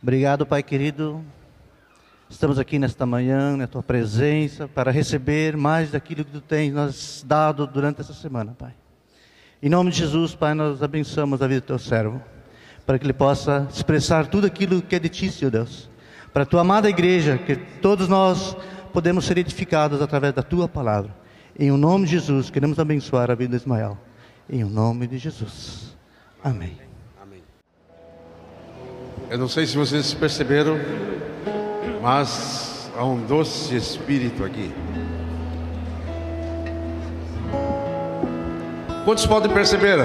Obrigado, Pai querido. Estamos aqui nesta manhã, na tua presença, para receber mais daquilo que tu tens nos dado durante essa semana, Pai. Em nome de Jesus, Pai, nós abençoamos a vida do teu servo, para que ele possa expressar tudo aquilo que é de ti, Senhor Deus. Para a tua amada igreja, que todos nós podemos ser edificados através da tua palavra. Em o nome de Jesus, queremos abençoar a vida de Ismael. Em o nome de Jesus. Amém. Eu não sei se vocês perceberam, mas há um doce espírito aqui. Quantos podem perceber?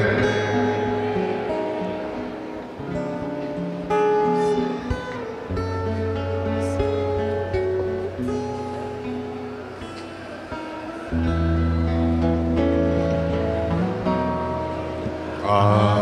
Há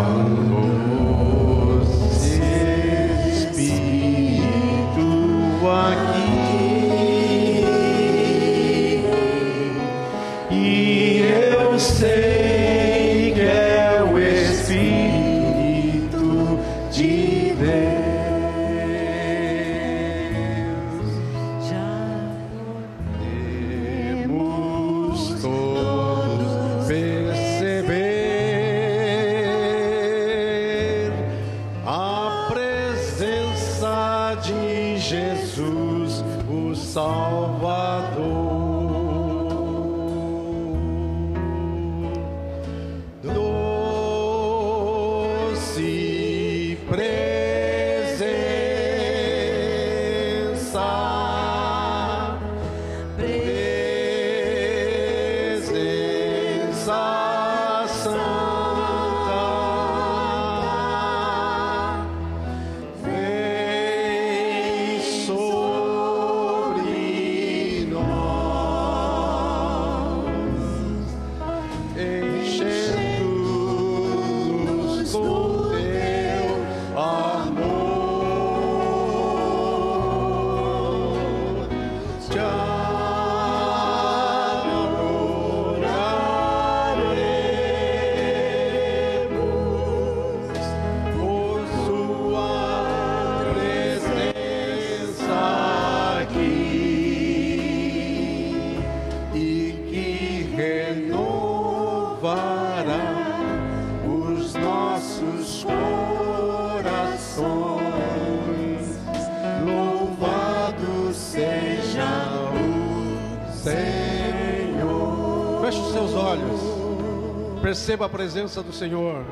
Perceba a presença do Senhor.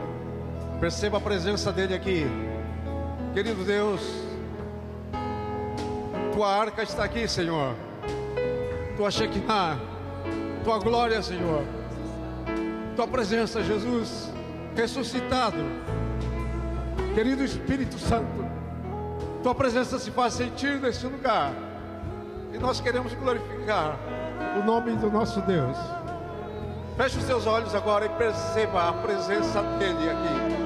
Perceba a presença dele aqui. Querido Deus, tua arca está aqui, Senhor. Tua Shekinah, tua glória, Senhor. Tua presença, Jesus, ressuscitado. Querido Espírito Santo, tua presença se faz sentir neste lugar. E nós queremos glorificar o nome do nosso Deus. Feche os seus olhos agora e perceba a presença dele aqui.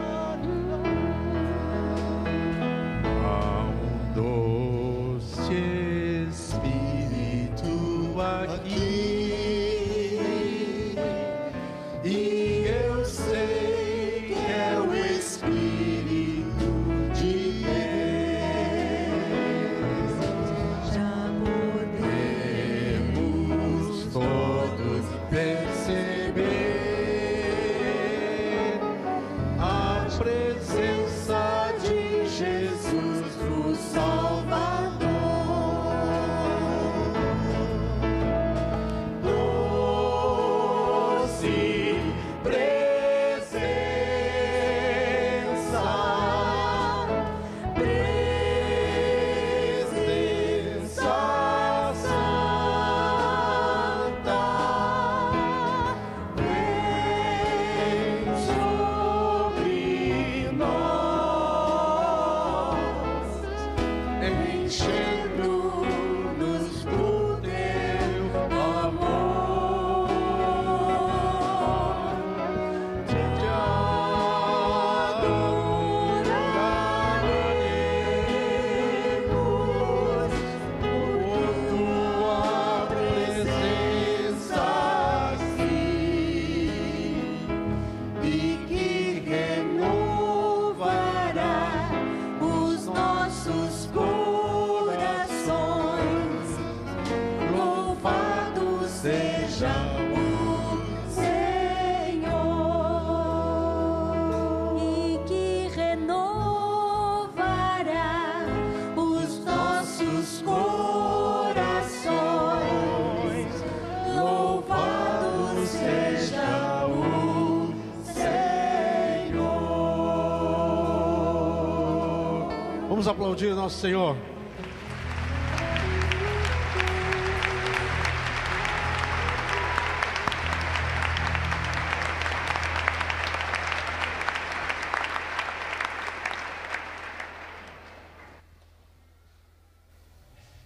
Vamos aplaudir nosso Senhor.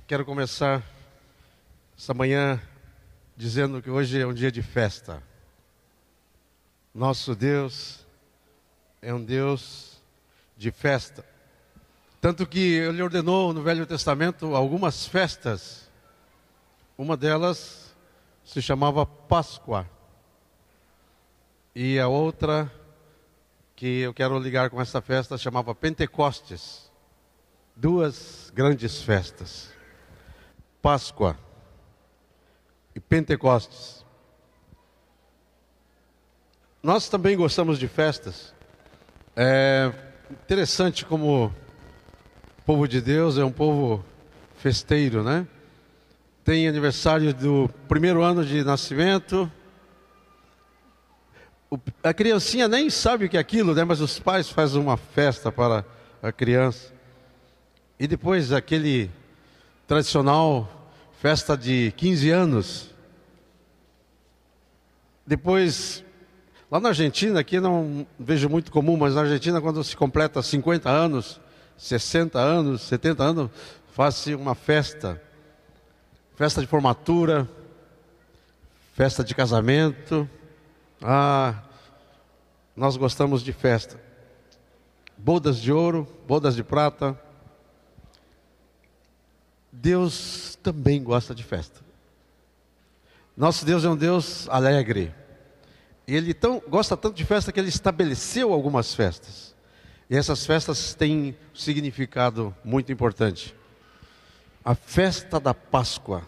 Quero começar essa manhã dizendo que hoje é um dia de festa. Nosso Deus é um Deus de festa. Tanto que ele ordenou no Velho Testamento algumas festas. Uma delas se chamava Páscoa. E a outra que eu quero ligar com essa festa chamava Pentecostes. Duas grandes festas. Páscoa e Pentecostes. Nós também gostamos de festas. É interessante como povo de Deus é um povo festeiro, né? Tem aniversário do primeiro ano de nascimento. a criancinha nem sabe o que é aquilo, né? Mas os pais fazem uma festa para a criança. E depois aquele tradicional festa de 15 anos. Depois, lá na Argentina, aqui não vejo muito comum, mas na Argentina, quando se completa 50 anos, 60 anos, 70 anos, faz-se uma festa. Festa de formatura, festa de casamento. Ah, nós gostamos de festa. Bodas de ouro, bodas de prata, Deus também gosta de festa. Nosso Deus é um Deus alegre. E ele tão, gosta tanto de festa que ele estabeleceu algumas festas. E essas festas têm um significado muito importante. A festa da Páscoa.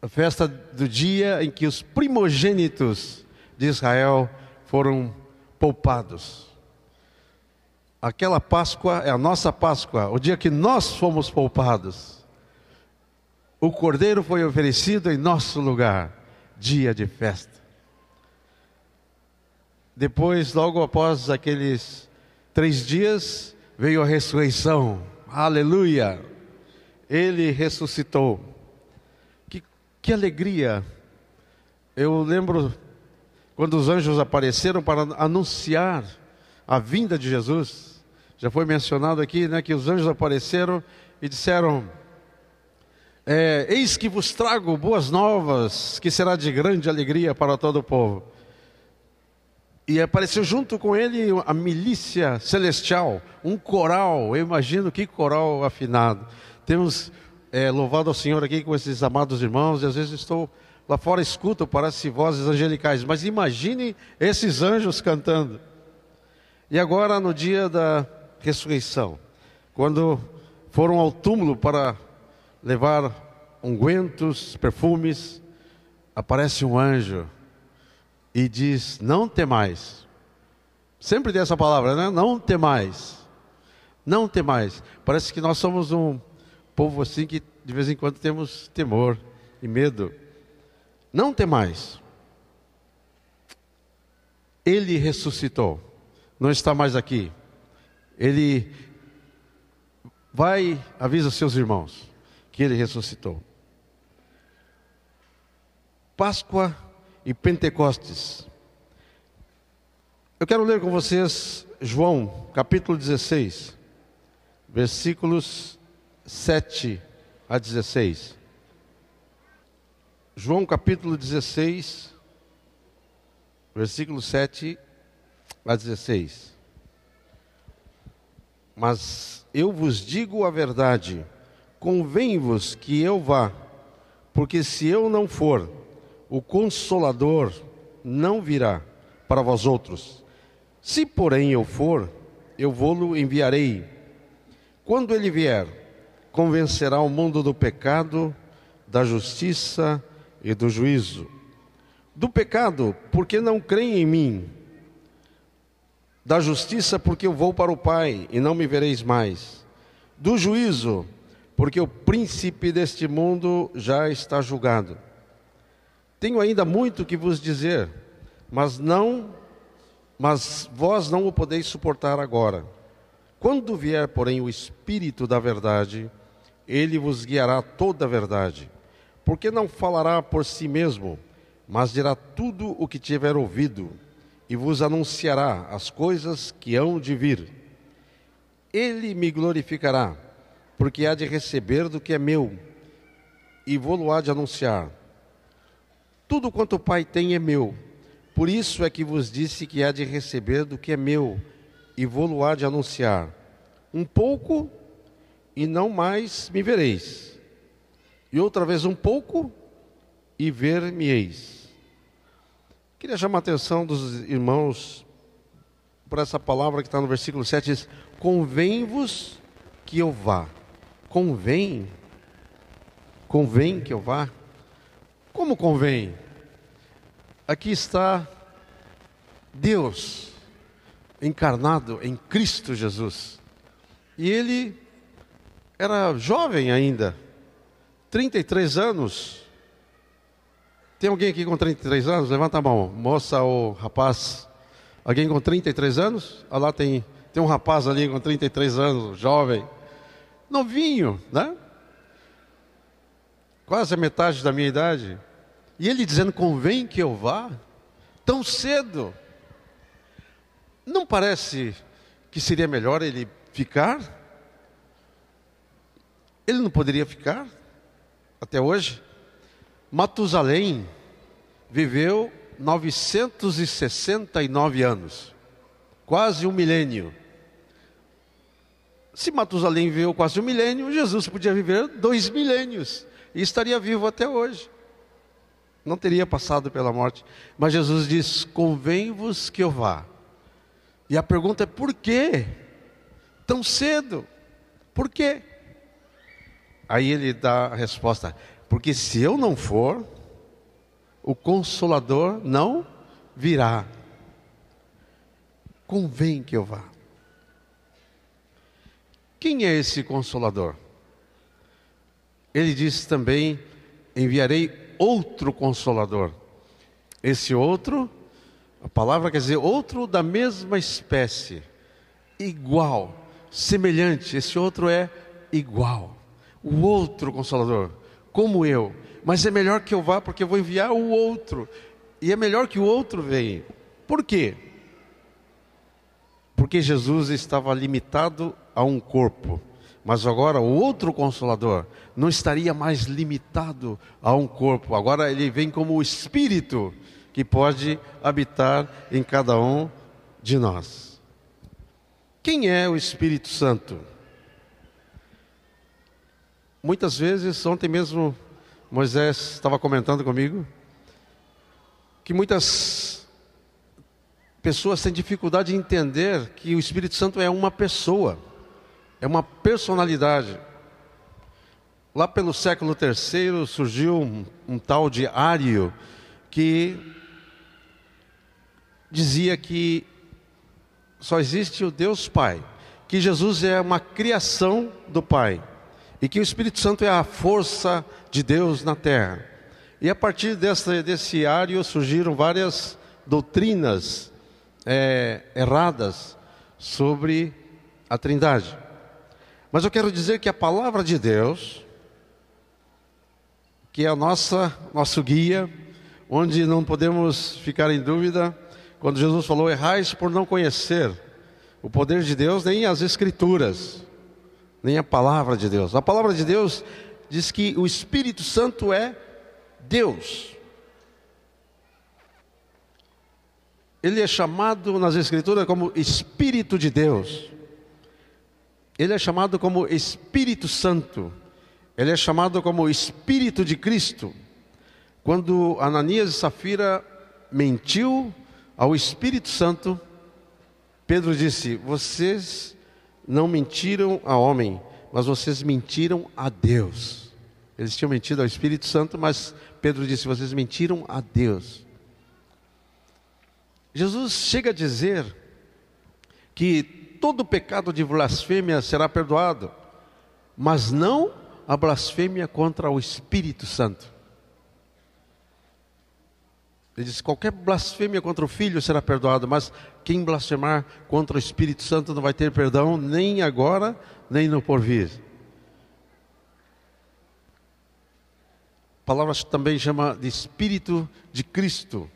A festa do dia em que os primogênitos de Israel foram poupados. Aquela Páscoa é a nossa Páscoa, o dia que nós fomos poupados. O cordeiro foi oferecido em nosso lugar, dia de festa. Depois, logo após aqueles três dias, veio a ressurreição. Aleluia! Ele ressuscitou. Que, que alegria! Eu lembro quando os anjos apareceram para anunciar a vinda de Jesus. Já foi mencionado aqui né, que os anjos apareceram e disseram: é, Eis que vos trago boas novas, que será de grande alegria para todo o povo. E apareceu junto com ele a milícia celestial, um coral, eu imagino que coral afinado. Temos é, louvado ao Senhor aqui com esses amados irmãos, e às vezes estou lá fora, escuto, parece vozes angelicais, mas imagine esses anjos cantando. E agora, no dia da ressurreição, quando foram ao túmulo para levar ungüentos, perfumes, aparece um anjo e diz: Não temais. Sempre tem essa palavra, né? Não temais. Não temais. Parece que nós somos um povo assim que de vez em quando temos temor e medo. Não temais. Ele ressuscitou. Não está mais aqui ele vai, avisa seus irmãos que ele ressuscitou. Páscoa e Pentecostes. Eu quero ler com vocês João, capítulo 16, versículos 7 a 16. João, capítulo 16, versículo 7 a 16. Mas eu vos digo a verdade: convém-vos que eu vá, porque se eu não for, o Consolador não virá para vós outros. Se, porém, eu for, eu vou-lo enviarei. Quando ele vier, convencerá o mundo do pecado, da justiça e do juízo. Do pecado, porque não creem em mim da justiça, porque eu vou para o Pai e não me vereis mais, do juízo, porque o príncipe deste mundo já está julgado. Tenho ainda muito que vos dizer, mas não, mas vós não o podeis suportar agora. Quando vier, porém, o Espírito da Verdade, ele vos guiará toda a verdade, porque não falará por si mesmo, mas dirá tudo o que tiver ouvido, e vos anunciará as coisas que hão de vir. Ele me glorificará, porque há de receber do que é meu, e vou-lo há de anunciar. Tudo quanto o Pai tem é meu, por isso é que vos disse que há de receber do que é meu, e vou-lo há de anunciar. Um pouco e não mais me vereis. E outra vez um pouco e ver-me-eis. Queria chamar a atenção dos irmãos por essa palavra que está no versículo 7, diz, convém-vos que eu vá. Convém? Convém que eu vá? Como convém? Aqui está Deus encarnado em Cristo Jesus. E ele era jovem ainda, 33 anos. Tem alguém aqui com 33 anos? Levanta a mão, moça ou rapaz. Alguém com 33 anos? Olha lá, tem, tem um rapaz ali com 33 anos, jovem, novinho, né? Quase a metade da minha idade. E ele dizendo: convém que eu vá, tão cedo. Não parece que seria melhor ele ficar? Ele não poderia ficar até hoje? Matusalém viveu 969 anos, quase um milênio. Se Matusalém viveu quase um milênio, Jesus podia viver dois milênios e estaria vivo até hoje. Não teria passado pela morte. Mas Jesus diz: Convém-vos que eu vá. E a pergunta é: por quê? Tão cedo? Por quê? Aí ele dá a resposta: porque se eu não for, o consolador não virá. Convém que eu vá. Quem é esse consolador? Ele diz também: enviarei outro consolador. Esse outro, a palavra quer dizer outro da mesma espécie, igual, semelhante. Esse outro é igual o outro consolador, como eu. Mas é melhor que eu vá porque eu vou enviar o outro. E é melhor que o outro venha. Por quê? Porque Jesus estava limitado a um corpo. Mas agora o outro consolador não estaria mais limitado a um corpo. Agora ele vem como o Espírito que pode habitar em cada um de nós. Quem é o Espírito Santo? Muitas vezes, ontem mesmo Moisés estava comentando comigo que muitas pessoas têm dificuldade de entender que o Espírito Santo é uma pessoa, é uma personalidade. Lá pelo século III surgiu um, um tal de Ário que dizia que só existe o Deus Pai, que Jesus é uma criação do Pai e que o Espírito Santo é a força de Deus na terra. E a partir desse, ário surgiram várias doutrinas é, erradas sobre a Trindade. Mas eu quero dizer que a palavra de Deus, que é a nossa nosso guia, onde não podemos ficar em dúvida, quando Jesus falou: errais por não conhecer o poder de Deus nem as Escrituras nem a palavra de Deus. A palavra de Deus diz que o Espírito Santo é Deus. Ele é chamado nas Escrituras como Espírito de Deus. Ele é chamado como Espírito Santo. Ele é chamado como Espírito de Cristo. Quando Ananias e Safira mentiu ao Espírito Santo, Pedro disse: Vocês não mentiram a homem, mas vocês mentiram a Deus. Eles tinham mentido ao Espírito Santo, mas Pedro disse: vocês mentiram a Deus. Jesus chega a dizer que todo pecado de blasfêmia será perdoado, mas não a blasfêmia contra o Espírito Santo. Ele diz: qualquer blasfêmia contra o Filho será perdoado, mas quem blasfemar contra o Espírito Santo não vai ter perdão nem agora, nem no porvir. A palavra também chama de Espírito de Cristo.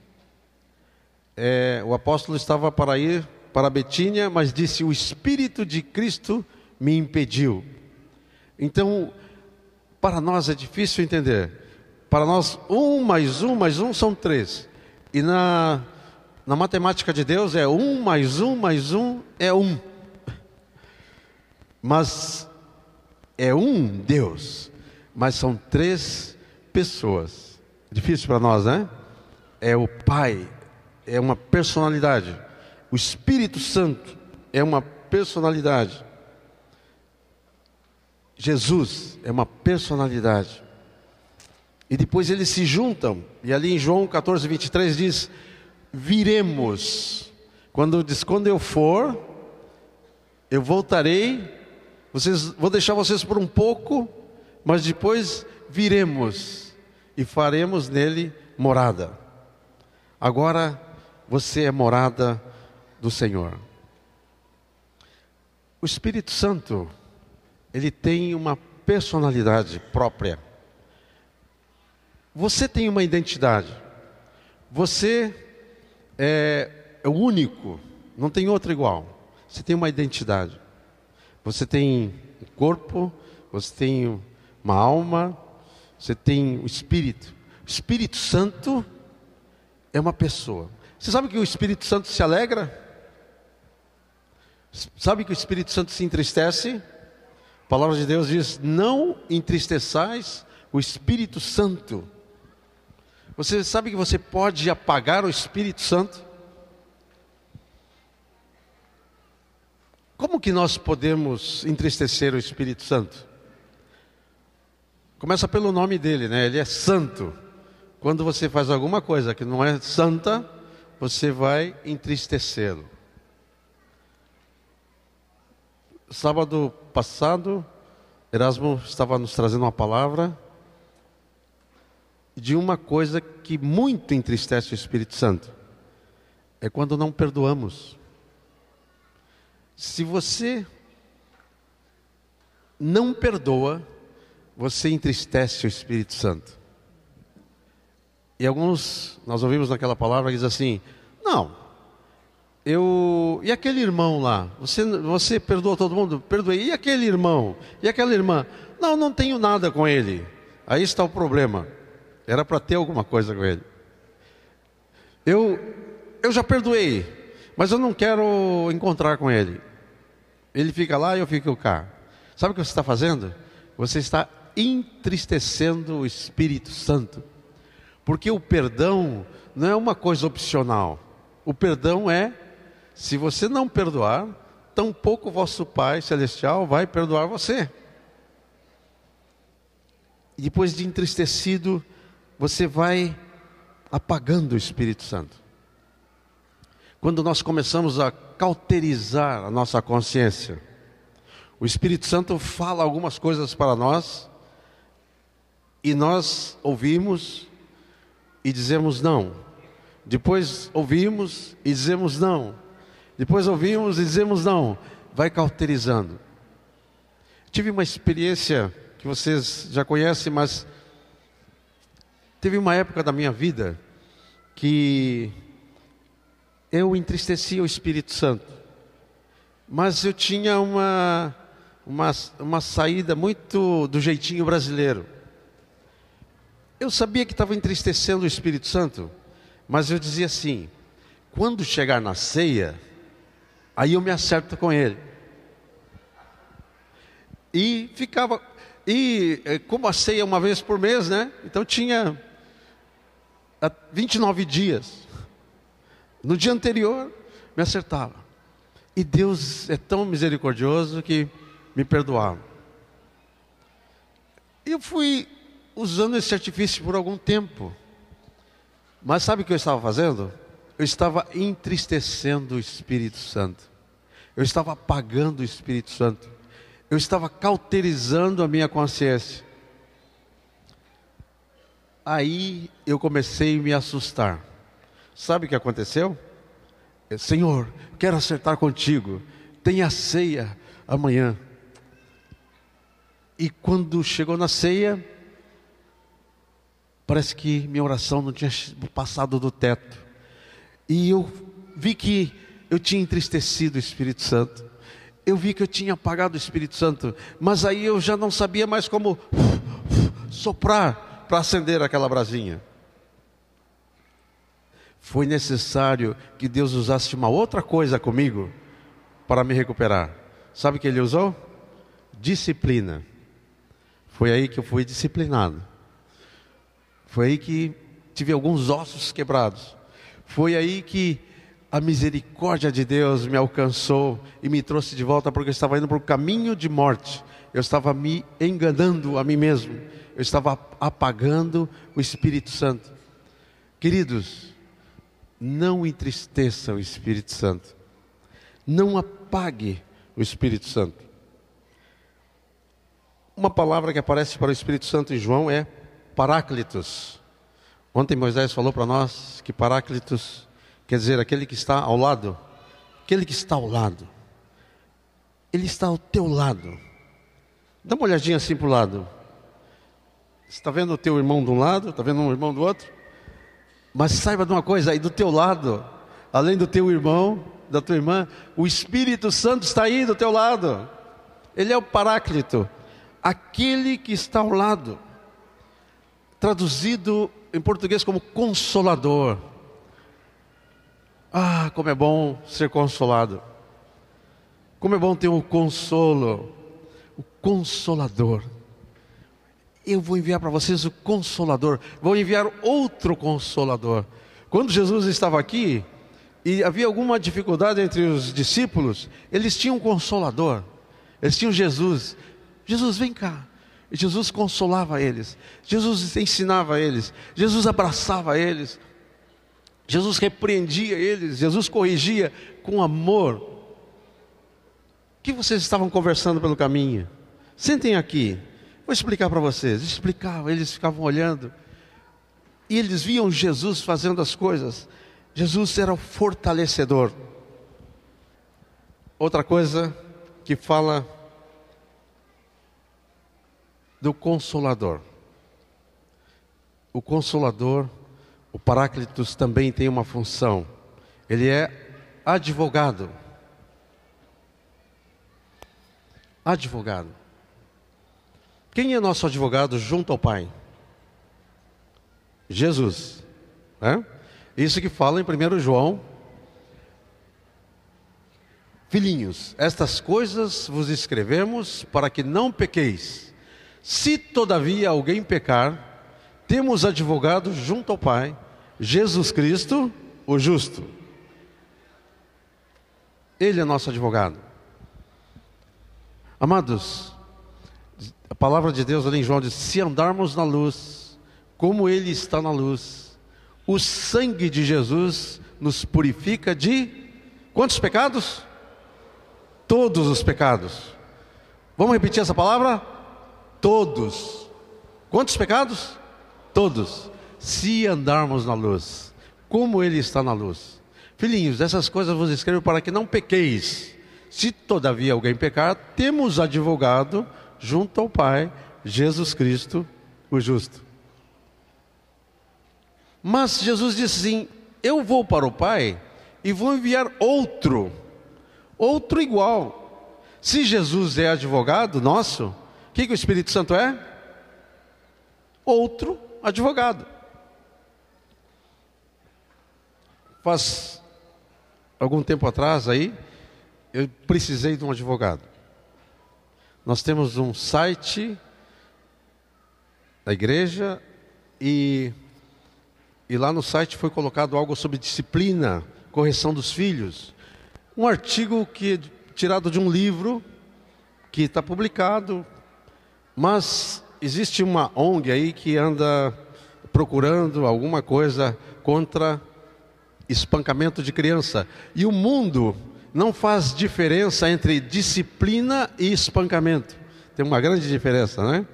É, o apóstolo estava para ir para Betínia, mas disse: O Espírito de Cristo me impediu. Então, para nós é difícil entender. Para nós, um mais um mais um são três. E na, na matemática de Deus é um mais um mais um é um. Mas é um Deus, mas são três pessoas. Difícil para nós, né? É o Pai, é uma personalidade. O Espírito Santo é uma personalidade. Jesus é uma personalidade. E depois eles se juntam. E ali em João 14, 23 diz: Viremos. Quando diz, quando eu for, eu voltarei. Vocês, vou deixar vocês por um pouco, mas depois viremos e faremos nele morada. Agora você é morada do Senhor. O Espírito Santo, ele tem uma personalidade própria. Você tem uma identidade. Você é, é o único, não tem outro igual. Você tem uma identidade. Você tem um corpo, você tem uma alma, você tem o Espírito. O Espírito Santo é uma pessoa. Você sabe que o Espírito Santo se alegra? Sabe que o Espírito Santo se entristece? Palavra de Deus diz: Não entristeçais o Espírito Santo. Você sabe que você pode apagar o Espírito Santo? Como que nós podemos entristecer o Espírito Santo? Começa pelo nome dele, né? Ele é santo. Quando você faz alguma coisa que não é santa, você vai entristecê-lo. Sábado passado, Erasmo estava nos trazendo uma palavra de uma coisa que muito entristece o Espírito Santo. É quando não perdoamos. Se você não perdoa, você entristece o Espírito Santo. E alguns, nós ouvimos naquela palavra, diz assim: Não, eu. E aquele irmão lá? Você, você perdoou todo mundo? Perdoei. E aquele irmão? E aquela irmã? Não, não tenho nada com ele. Aí está o problema. Era para ter alguma coisa com ele. Eu, eu já perdoei, mas eu não quero encontrar com ele. Ele fica lá e eu fico cá. Sabe o que você está fazendo? Você está entristecendo o Espírito Santo. Porque o perdão não é uma coisa opcional. O perdão é, se você não perdoar, tampouco vosso Pai Celestial vai perdoar você. E depois de entristecido, você vai apagando o Espírito Santo. Quando nós começamos a cauterizar a nossa consciência, o Espírito Santo fala algumas coisas para nós e nós ouvimos e dizemos não. Depois ouvimos e dizemos não. Depois ouvimos e dizemos não. Vai cauterizando. Tive uma experiência que vocês já conhecem, mas Teve uma época da minha vida que eu entristecia o Espírito Santo, mas eu tinha uma, uma, uma saída muito do jeitinho brasileiro. Eu sabia que estava entristecendo o Espírito Santo, mas eu dizia assim: quando chegar na ceia, aí eu me acerto com ele. E ficava, e eh, como a ceia é uma vez por mês, né? Então tinha 29 dias. No dia anterior, me acertava. E Deus é tão misericordioso que me perdoava. Eu fui usando esse artifício por algum tempo. Mas sabe o que eu estava fazendo? Eu estava entristecendo o Espírito Santo. Eu estava apagando o Espírito Santo. Eu estava cauterizando a minha consciência. Aí eu comecei a me assustar. Sabe o que aconteceu? Senhor, quero acertar contigo. Tenha ceia amanhã. E quando chegou na ceia, parece que minha oração não tinha passado do teto. E eu vi que eu tinha entristecido o Espírito Santo. Eu vi que eu tinha apagado o Espírito Santo, mas aí eu já não sabia mais como soprar para acender aquela brasinha. Foi necessário que Deus usasse uma outra coisa comigo para me recuperar. Sabe o que ele usou? Disciplina. Foi aí que eu fui disciplinado. Foi aí que tive alguns ossos quebrados. Foi aí que a misericórdia de Deus me alcançou e me trouxe de volta porque eu estava indo para o caminho de morte. Eu estava me enganando a mim mesmo. Eu estava apagando o Espírito Santo. Queridos, não entristeça o Espírito Santo. Não apague o Espírito Santo. Uma palavra que aparece para o Espírito Santo em João é Paráclitos. Ontem Moisés falou para nós que Paráclitos quer dizer aquele que está ao lado, aquele que está ao lado. Ele está ao teu lado. Dá uma olhadinha assim para o lado. Está vendo o teu irmão de um lado, está vendo um irmão do outro? Mas saiba de uma coisa, aí do teu lado, além do teu irmão, da tua irmã, o Espírito Santo está aí do teu lado. Ele é o Paráclito, aquele que está ao lado. Traduzido em português como consolador. Ah, como é bom ser consolado. Como é bom ter um consolo, o consolador. Eu vou enviar para vocês o consolador. Vou enviar outro consolador. Quando Jesus estava aqui e havia alguma dificuldade entre os discípulos, eles tinham um consolador. Eles tinham Jesus. Jesus, vem cá. Jesus consolava eles, Jesus ensinava eles, Jesus abraçava eles, Jesus repreendia eles, Jesus corrigia com amor. O que vocês estavam conversando pelo caminho? Sentem aqui, vou explicar para vocês. Explicava, eles ficavam olhando e eles viam Jesus fazendo as coisas. Jesus era o fortalecedor. Outra coisa que fala do Consolador. O Consolador, o Paráclitos também tem uma função. Ele é advogado. Advogado. Quem é nosso advogado junto ao Pai? Jesus. Né? Isso que fala em 1 João. Filhinhos, estas coisas vos escrevemos para que não pequeis. Se todavia alguém pecar, temos advogado junto ao Pai, Jesus Cristo, o justo. Ele é nosso advogado. Amados, a palavra de Deus ali em João diz: se andarmos na luz, como Ele está na luz, o sangue de Jesus nos purifica de quantos pecados? Todos os pecados. Vamos repetir essa palavra? Todos. Quantos pecados? Todos. Se andarmos na luz, como Ele está na luz. Filhinhos, essas coisas vos escrevo para que não pequeis. Se todavia alguém pecar, temos advogado junto ao Pai, Jesus Cristo, o justo. Mas Jesus disse assim: Eu vou para o Pai e vou enviar outro, outro igual. Se Jesus é advogado nosso, que, que o Espírito Santo é? Outro advogado. Faz algum tempo atrás aí, eu precisei de um advogado. Nós temos um site da igreja e, e lá no site foi colocado algo sobre disciplina, correção dos filhos. Um artigo que tirado de um livro que está publicado, mas existe uma ONG aí que anda procurando alguma coisa contra espancamento de criança. E o mundo não faz diferença entre disciplina e espancamento. Tem uma grande diferença, né?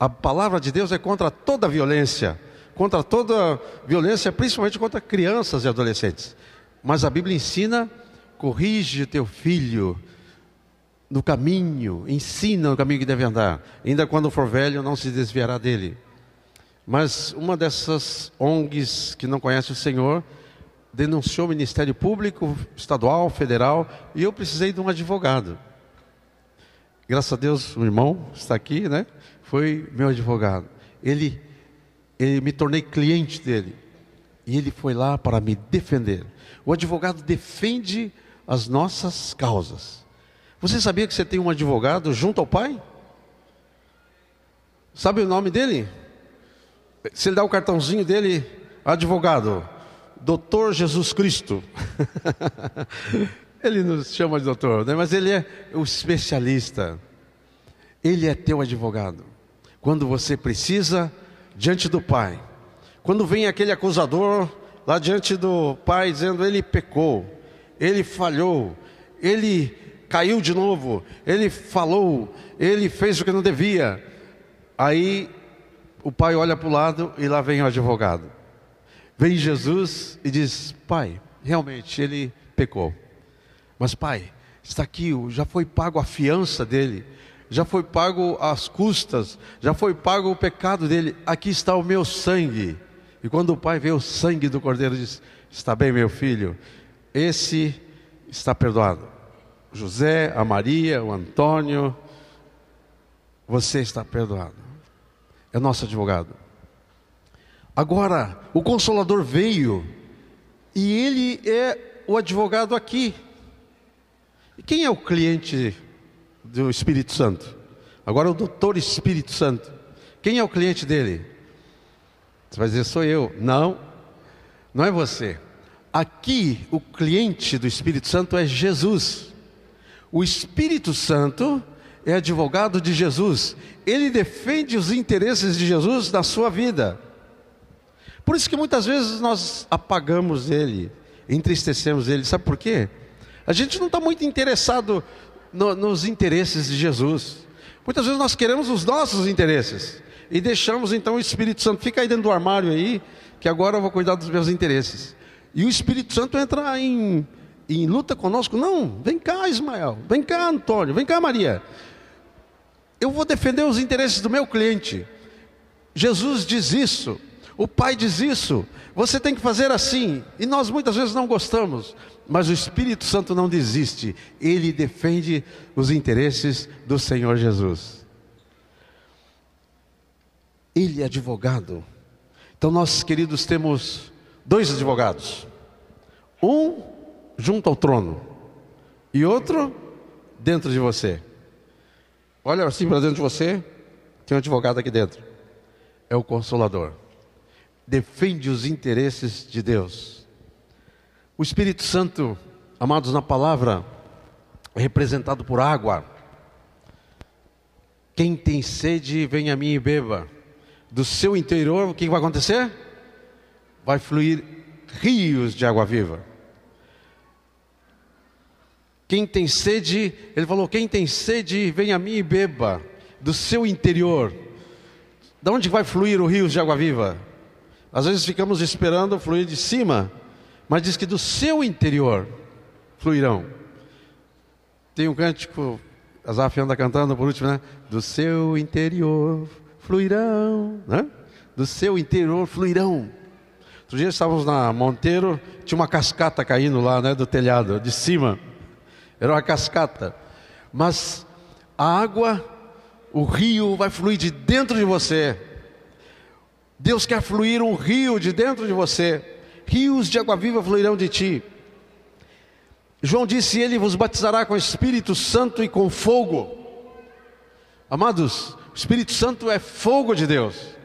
A palavra de Deus é contra toda violência, contra toda violência, principalmente contra crianças e adolescentes. Mas a Bíblia ensina: corrige teu filho no caminho, ensina o caminho que deve andar. Ainda quando for velho, não se desviará dele. Mas uma dessas ONGs que não conhece o Senhor denunciou o Ministério Público, estadual, federal, e eu precisei de um advogado. Graças a Deus, o irmão está aqui, né? Foi meu advogado. Ele, ele me tornei cliente dele. E ele foi lá para me defender. O advogado defende as nossas causas. Você sabia que você tem um advogado junto ao pai? Sabe o nome dele? Se ele dá o cartãozinho dele, advogado, doutor Jesus Cristo. ele nos chama de doutor, né? mas ele é o especialista. Ele é teu advogado. Quando você precisa, diante do Pai. Quando vem aquele acusador lá diante do Pai dizendo ele pecou, ele falhou, ele caiu de novo, ele falou, ele fez o que não devia. Aí o pai olha para o lado e lá vem o advogado. Vem Jesus e diz: Pai, realmente ele pecou. Mas, pai, está aqui, já foi pago a fiança dele, já foi pago as custas, já foi pago o pecado dele, aqui está o meu sangue. E quando o pai vê o sangue do cordeiro, diz: Está bem, meu filho, esse está perdoado. José, a Maria, o Antônio, você está perdoado. É nosso advogado. Agora, o Consolador veio e ele é o advogado aqui. E quem é o cliente do Espírito Santo? Agora, o doutor Espírito Santo. Quem é o cliente dele? Você vai dizer, sou eu. Não, não é você. Aqui, o cliente do Espírito Santo é Jesus. O Espírito Santo é advogado de Jesus, ele defende os interesses de Jesus na sua vida. Por isso que muitas vezes nós apagamos ele, entristecemos ele, sabe por quê? A gente não está muito interessado no, nos interesses de Jesus. Muitas vezes nós queremos os nossos interesses e deixamos então o Espírito Santo, fica aí dentro do armário aí, que agora eu vou cuidar dos meus interesses. E o Espírito Santo entra em em luta conosco. Não, vem cá, Ismael, vem cá, Antônio, vem cá, Maria. Eu vou defender os interesses do meu cliente. Jesus diz isso, o Pai diz isso, você tem que fazer assim. E nós muitas vezes não gostamos, mas o Espírito Santo não desiste, ele defende os interesses do Senhor Jesus. Ele é advogado. Então, nós, queridos, temos dois advogados. Um junto ao trono e outro dentro de você. Olha assim para dentro de você, tem um advogado aqui dentro. É o consolador. Defende os interesses de Deus. O Espírito Santo, amados na palavra, é representado por água. Quem tem sede, vem a mim e beba. Do seu interior, o que vai acontecer? Vai fluir rios de água viva. Quem tem sede, ele falou: quem tem sede, vem a mim e beba do seu interior. Da onde vai fluir o rio de água viva? Às vezes ficamos esperando fluir de cima, mas diz que do seu interior fluirão. Tem um cântico, Azaf anda cantando por último, né? Do seu interior fluirão, né? Do seu interior fluirão. Outro dia estávamos na Monteiro, tinha uma cascata caindo lá, né? Do telhado, de cima era uma cascata. Mas a água, o rio vai fluir de dentro de você. Deus quer fluir um rio de dentro de você. Rios de água viva fluirão de ti. João disse: Ele vos batizará com o Espírito Santo e com fogo. Amados, o Espírito Santo é fogo de Deus.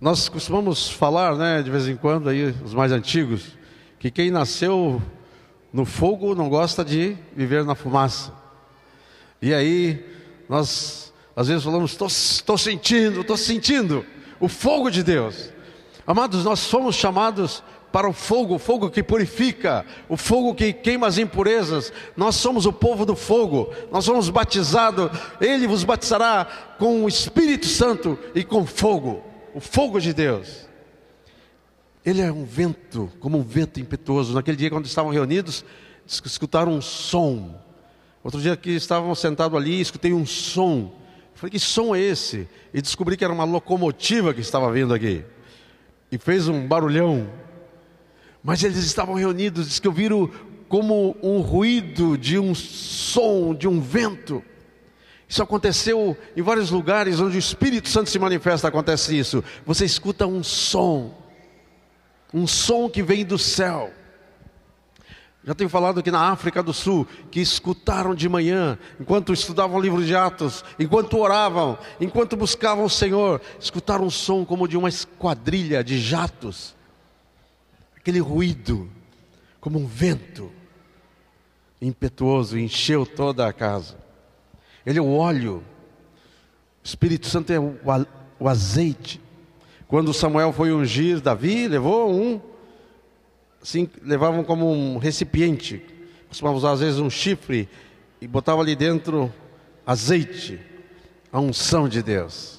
Nós costumamos falar, né, de vez em quando, aí, os mais antigos, que quem nasceu no fogo não gosta de viver na fumaça. E aí, nós às vezes falamos, estou sentindo, estou sentindo o fogo de Deus. Amados, nós somos chamados para o fogo, o fogo que purifica, o fogo que queima as impurezas. Nós somos o povo do fogo, nós somos batizados, Ele vos batizará com o Espírito Santo e com fogo. o fogo de Deus. Ele é um vento, como um vento impetuoso. Naquele dia, quando estavam reunidos, escutaram um som. Outro dia que estavam sentados ali, escutei um som. Falei, que som é esse? E descobri que era uma locomotiva que estava vindo aqui. E fez um barulhão. Mas eles estavam reunidos, diz que ouviram como um ruído de um som, de um vento. Isso aconteceu em vários lugares onde o Espírito Santo se manifesta, acontece isso. Você escuta um som, um som que vem do céu. Já tenho falado aqui na África do Sul que escutaram de manhã, enquanto estudavam o livro de Atos, enquanto oravam, enquanto buscavam o Senhor, escutaram um som como de uma esquadrilha de jatos, aquele ruído, como um vento impetuoso, encheu toda a casa. Ele é o óleo, o Espírito Santo é o azeite. Quando Samuel foi ungir Davi, levou um assim, levavam como um recipiente, costumavam usar às vezes um chifre e botava ali dentro azeite, a unção de Deus.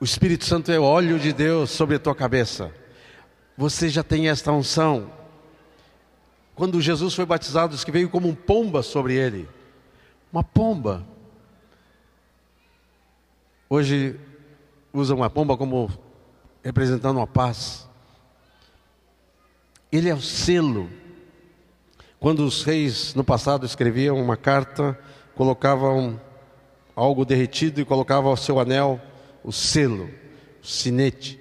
O Espírito Santo é o óleo de Deus sobre a tua cabeça. Você já tem esta unção. Quando Jesus foi batizado, diz que veio como um pomba sobre ele. Uma pomba. Hoje usam uma pomba como representando a paz. Ele é o selo. Quando os reis no passado escreviam uma carta, colocavam algo derretido e colocavam ao seu anel o selo, o sinete.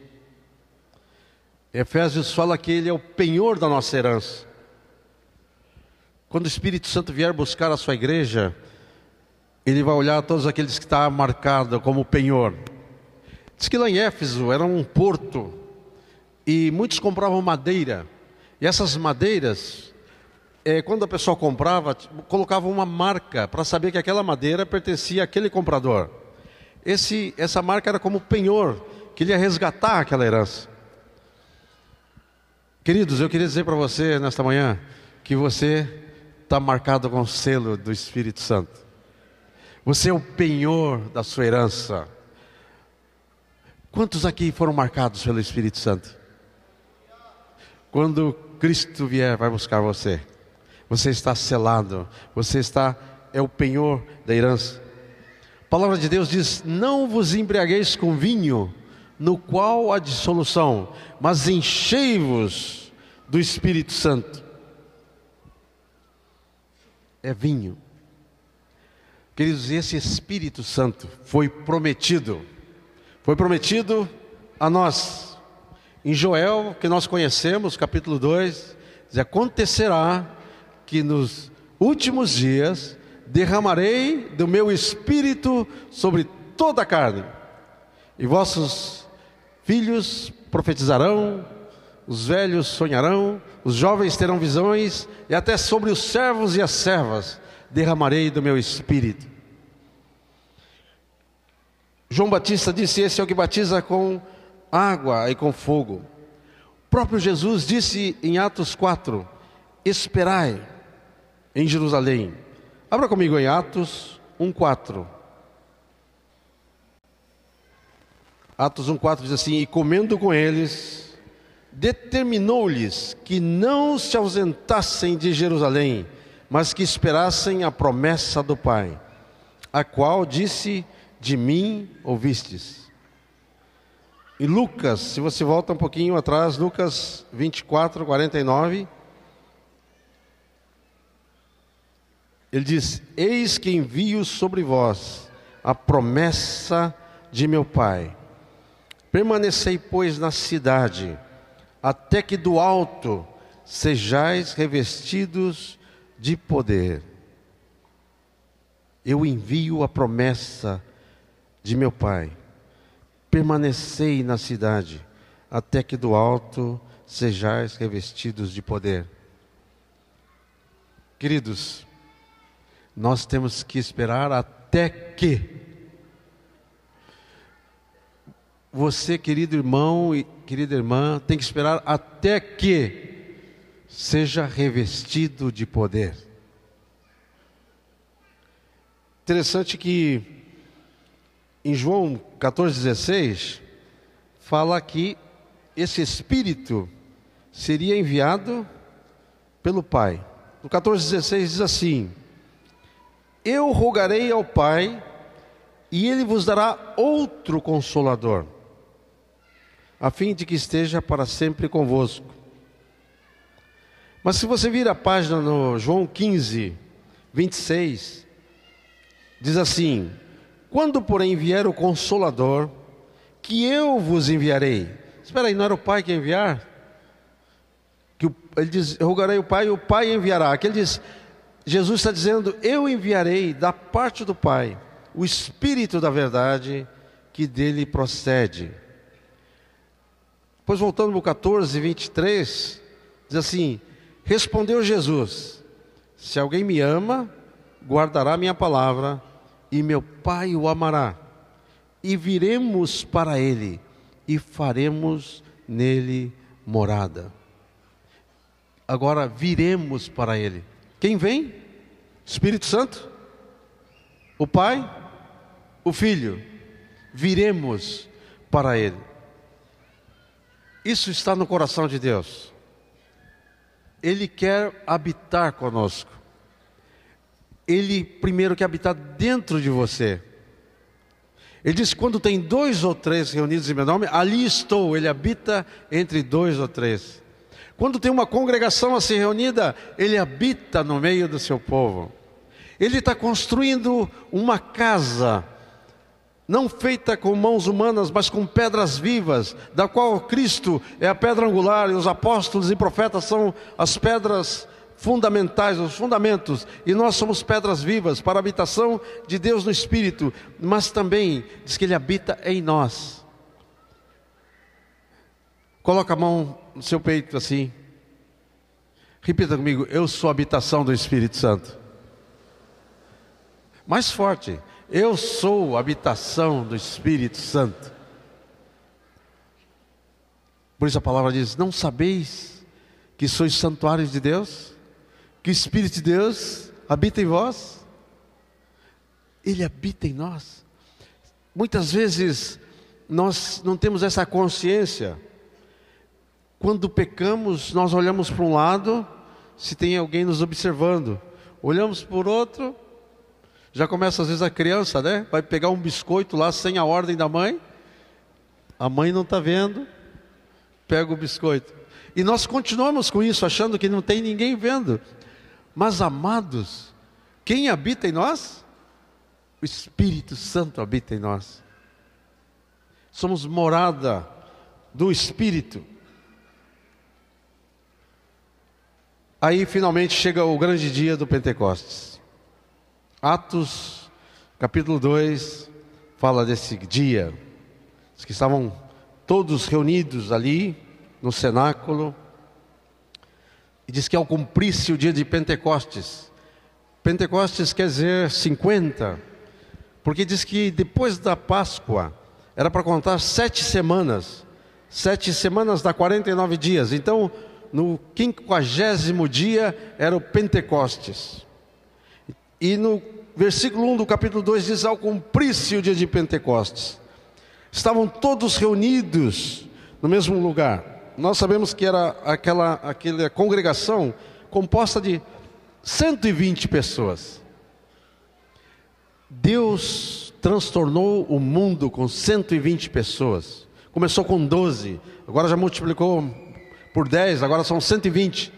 Efésios fala que ele é o penhor da nossa herança. Quando o Espírito Santo vier buscar a sua igreja, ele vai olhar todos aqueles que estão tá marcados como penhor. Diz que lá em Éfeso era um porto e muitos compravam madeira e essas madeiras, é, quando a pessoa comprava, colocava uma marca para saber que aquela madeira pertencia àquele comprador. Esse, essa marca era como penhor, que ia resgatar aquela herança. Queridos, eu queria dizer para você nesta manhã que você está marcado com o selo do Espírito Santo. Você é o penhor da sua herança. Quantos aqui foram marcados pelo Espírito Santo? Quando Cristo vier, vai buscar você. Você está selado, você está é o penhor da herança. A palavra de Deus diz: Não vos embriagueis com vinho, no qual há dissolução, mas enchei-vos do Espírito Santo. É vinho. Queridos, esse Espírito Santo foi prometido, foi prometido a nós em Joel, que nós conhecemos, capítulo 2, diz: Acontecerá que nos últimos dias derramarei do meu espírito sobre toda a carne, e vossos filhos profetizarão, os velhos sonharão, os jovens terão visões, e até sobre os servos e as servas derramarei do meu espírito. João Batista disse: Esse é o que batiza com água e com fogo. O próprio Jesus disse em Atos 4: Esperai em Jerusalém. Abra comigo em Atos 1:4. Atos 1:4 diz assim: E comendo com eles, determinou-lhes que não se ausentassem de Jerusalém, mas que esperassem a promessa do Pai, a qual disse: De mim ouvistes. Em Lucas, se você volta um pouquinho atrás, Lucas 24, 49. Ele diz: Eis que envio sobre vós a promessa de meu Pai. Permanecei, pois, na cidade, até que do alto sejais revestidos de poder. Eu envio a promessa de meu Pai permanecei na cidade, até que do alto sejais revestidos de poder. Queridos, nós temos que esperar até que você, querido irmão e querida irmã, tem que esperar até que seja revestido de poder. Interessante que em João 14,16, fala que esse Espírito seria enviado pelo Pai. No 14,16 diz assim: Eu rogarei ao Pai, e ele vos dará outro consolador, a fim de que esteja para sempre convosco. Mas se você vir a página no João 15, 26, diz assim: Quando, porém, vier o Consolador, que eu vos enviarei. Espera aí, não era o Pai que ia enviar? Que o, ele diz: rogarei o Pai e o Pai enviará. Aqui ele diz: Jesus está dizendo: Eu enviarei da parte do Pai o Espírito da verdade que dele procede. Pois voltando no 14, 23, diz assim: Respondeu Jesus: Se alguém me ama, guardará minha palavra, e meu Pai o amará. E viremos para ele, e faremos nele morada. Agora viremos para ele. Quem vem? Espírito Santo? O Pai? O Filho? Viremos para ele. Isso está no coração de Deus. Ele quer habitar conosco. Ele primeiro quer habitar dentro de você. Ele diz: quando tem dois ou três reunidos em meu nome, ali estou. Ele habita entre dois ou três. Quando tem uma congregação assim reunida, ele habita no meio do seu povo. Ele está construindo uma casa não feita com mãos humanas, mas com pedras vivas, da qual Cristo é a pedra angular e os apóstolos e profetas são as pedras fundamentais, os fundamentos, e nós somos pedras vivas para a habitação de Deus no Espírito, mas também diz que Ele habita em nós. Coloca a mão no seu peito assim. Repita comigo: Eu sou a habitação do Espírito Santo. Mais forte. Eu sou a habitação do Espírito Santo. Por isso a palavra diz: Não sabeis que sois santuários de Deus? Que o Espírito de Deus habita em vós? Ele habita em nós. Muitas vezes nós não temos essa consciência. Quando pecamos, nós olhamos para um lado, se tem alguém nos observando, olhamos por outro, já começa às vezes a criança, né? Vai pegar um biscoito lá sem a ordem da mãe. A mãe não está vendo, pega o biscoito. E nós continuamos com isso, achando que não tem ninguém vendo. Mas amados, quem habita em nós? O Espírito Santo habita em nós. Somos morada do Espírito. Aí finalmente chega o grande dia do Pentecostes. Atos, capítulo 2, fala desse dia. Os que estavam todos reunidos ali no cenáculo. E diz que ao cumprir-se o dia de Pentecostes, Pentecostes quer dizer 50, porque diz que depois da Páscoa era para contar sete semanas, sete semanas dá 49 dias. Então, no quinquagésimo dia era o Pentecostes. E no versículo 1 do capítulo 2 diz: Ao cumprir-se o dia de Pentecostes, estavam todos reunidos no mesmo lugar. Nós sabemos que era aquela, aquela congregação composta de 120 pessoas. Deus transtornou o mundo com 120 pessoas. Começou com 12, agora já multiplicou por 10, agora são 120.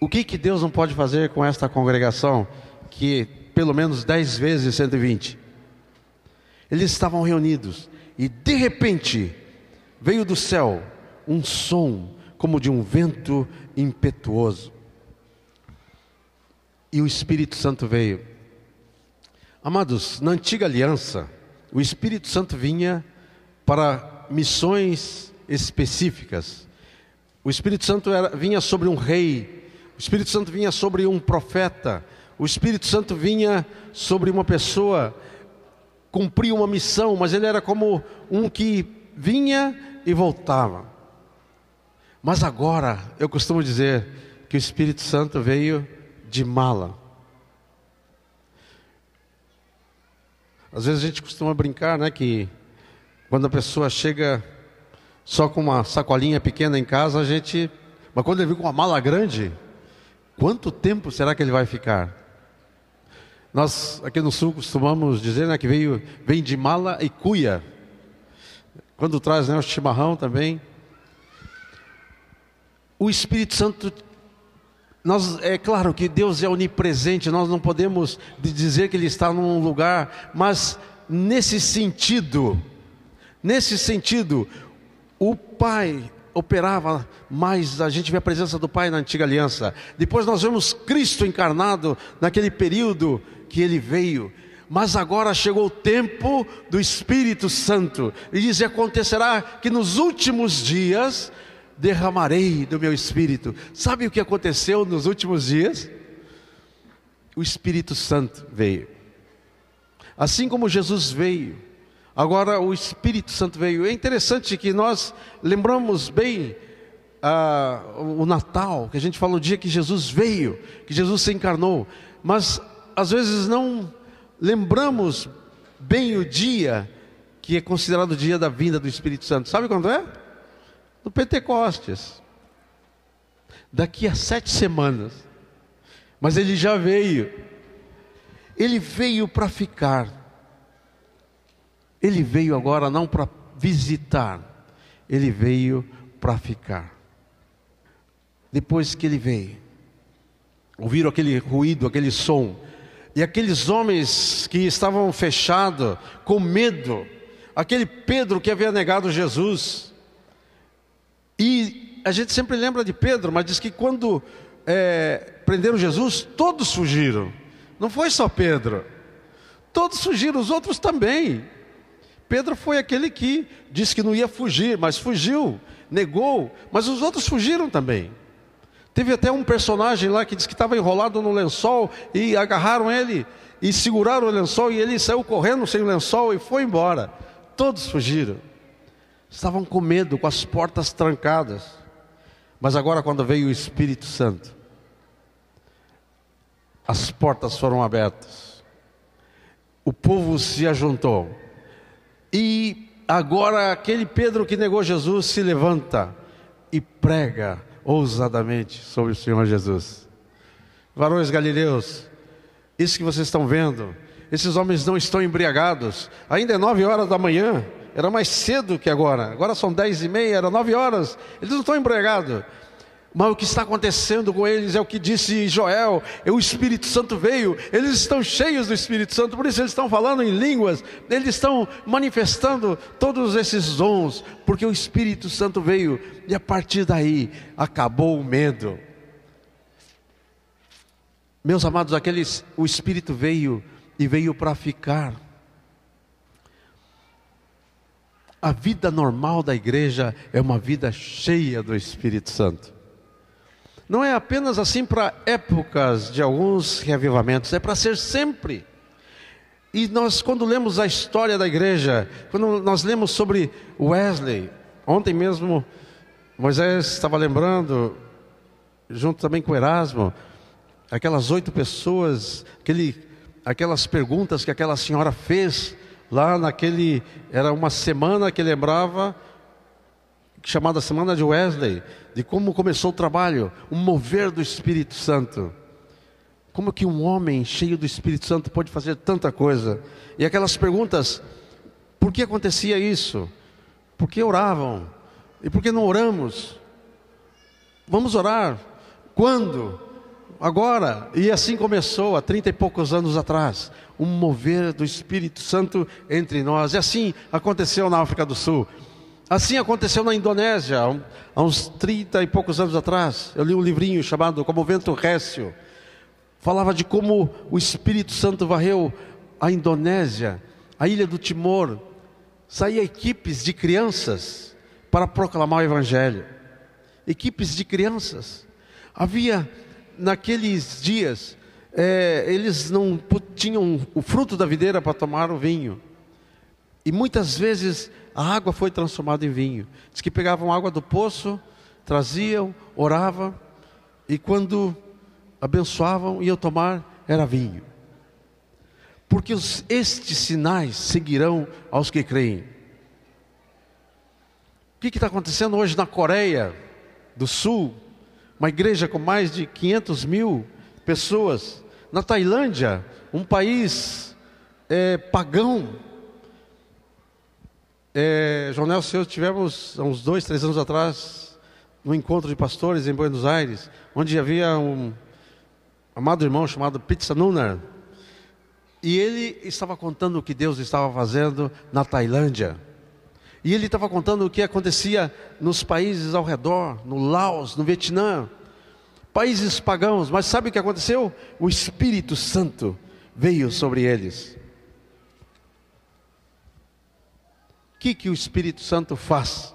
O que, que Deus não pode fazer com esta congregação? que pelo menos dez vezes 120. Eles estavam reunidos e de repente veio do céu um som como de um vento impetuoso. E o Espírito Santo veio. Amados, na antiga aliança, o Espírito Santo vinha para missões específicas. O Espírito Santo era, vinha sobre um rei, o Espírito Santo vinha sobre um profeta, o Espírito Santo vinha sobre uma pessoa, cumpria uma missão, mas ele era como um que vinha e voltava. Mas agora, eu costumo dizer que o Espírito Santo veio de mala. Às vezes a gente costuma brincar, né, que quando a pessoa chega só com uma sacolinha pequena em casa, a gente. Mas quando ele vem com uma mala grande, quanto tempo será que ele vai ficar? Nós aqui no sul costumamos dizer né, que veio, vem de mala e cuia. Quando traz né, o chimarrão também. O Espírito Santo, nós, é claro que Deus é onipresente, nós não podemos dizer que Ele está num lugar, mas nesse sentido, nesse sentido, o Pai operava mais, a gente vê a presença do Pai na antiga aliança. Depois nós vemos Cristo encarnado naquele período que ele veio. Mas agora chegou o tempo do Espírito Santo. E diz: acontecerá que nos últimos dias derramarei do meu espírito. Sabe o que aconteceu nos últimos dias? O Espírito Santo veio. Assim como Jesus veio, Agora o Espírito Santo veio. É interessante que nós lembramos bem ah, o Natal, que a gente fala o dia que Jesus veio, que Jesus se encarnou, mas às vezes não lembramos bem o dia que é considerado o dia da vinda do Espírito Santo. Sabe quando é? No Pentecostes. Daqui a sete semanas. Mas ele já veio. Ele veio para ficar. Ele veio agora não para visitar, ele veio para ficar. Depois que ele veio, ouviram aquele ruído, aquele som, e aqueles homens que estavam fechados, com medo, aquele Pedro que havia negado Jesus, e a gente sempre lembra de Pedro, mas diz que quando é, prenderam Jesus, todos fugiram, não foi só Pedro, todos fugiram, os outros também. Pedro foi aquele que disse que não ia fugir, mas fugiu, negou, mas os outros fugiram também. Teve até um personagem lá que disse que estava enrolado no lençol e agarraram ele e seguraram o lençol e ele saiu correndo sem o lençol e foi embora. Todos fugiram. Estavam com medo, com as portas trancadas. Mas agora, quando veio o Espírito Santo, as portas foram abertas. O povo se ajuntou e agora aquele Pedro que negou Jesus se levanta e prega ousadamente sobre o Senhor Jesus. Varões galileus, isso que vocês estão vendo, esses homens não estão embriagados, ainda é nove horas da manhã, era mais cedo que agora, agora são dez e meia, era nove horas, eles não estão embriagados, mas o que está acontecendo com eles é o que disse Joel: é o Espírito Santo veio, eles estão cheios do Espírito Santo, por isso eles estão falando em línguas, eles estão manifestando todos esses dons, porque o Espírito Santo veio, e a partir daí acabou o medo. Meus amados, aqueles, o Espírito veio e veio para ficar. A vida normal da igreja é uma vida cheia do Espírito Santo não é apenas assim para épocas de alguns reavivamentos, é para ser sempre. E nós, quando lemos a história da igreja, quando nós lemos sobre Wesley, ontem mesmo Moisés estava lembrando, junto também com Erasmo, aquelas oito pessoas, aquele, aquelas perguntas que aquela senhora fez lá naquele, era uma semana que lembrava chamada Semana de Wesley, de como começou o trabalho, o mover do Espírito Santo. Como que um homem cheio do Espírito Santo pode fazer tanta coisa? E aquelas perguntas, por que acontecia isso? Por que oravam? E por que não oramos? Vamos orar. Quando? Agora. E assim começou, há trinta e poucos anos atrás, um mover do Espírito Santo entre nós. E assim aconteceu na África do Sul. Assim aconteceu na Indonésia, há uns trinta e poucos anos atrás. Eu li um livrinho chamado Como o Vento Récio. Falava de como o Espírito Santo varreu a Indonésia, a ilha do Timor. Saía equipes de crianças para proclamar o Evangelho. Equipes de crianças. Havia, naqueles dias, é, eles não tinham o fruto da videira para tomar o vinho. E muitas vezes a água foi transformada em vinho. Diz que pegavam água do poço, traziam, oravam, e quando abençoavam, iam tomar, era vinho. porque os, estes sinais seguirão aos que creem. O que está acontecendo hoje na Coreia do Sul? Uma igreja com mais de 500 mil pessoas. Na Tailândia, um país é, pagão. É, João Nelson, eu tivemos há uns dois, três anos atrás, no encontro de pastores em Buenos Aires, onde havia um amado irmão chamado Pizza Nunar, e ele estava contando o que Deus estava fazendo na Tailândia. E ele estava contando o que acontecia nos países ao redor, no Laos, no Vietnã, países pagãos. Mas sabe o que aconteceu? O Espírito Santo veio sobre eles. O que, que o Espírito Santo faz?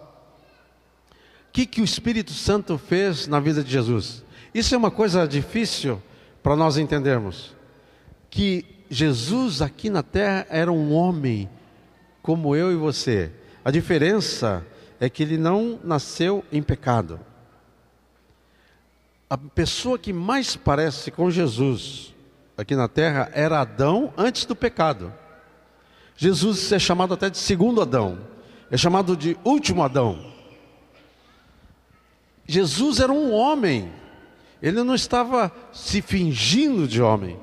O que, que o Espírito Santo fez na vida de Jesus? Isso é uma coisa difícil para nós entendermos. Que Jesus aqui na terra era um homem como eu e você. A diferença é que ele não nasceu em pecado. A pessoa que mais parece com Jesus aqui na terra era Adão antes do pecado. Jesus é chamado até de segundo Adão, é chamado de último Adão. Jesus era um homem, ele não estava se fingindo de homem.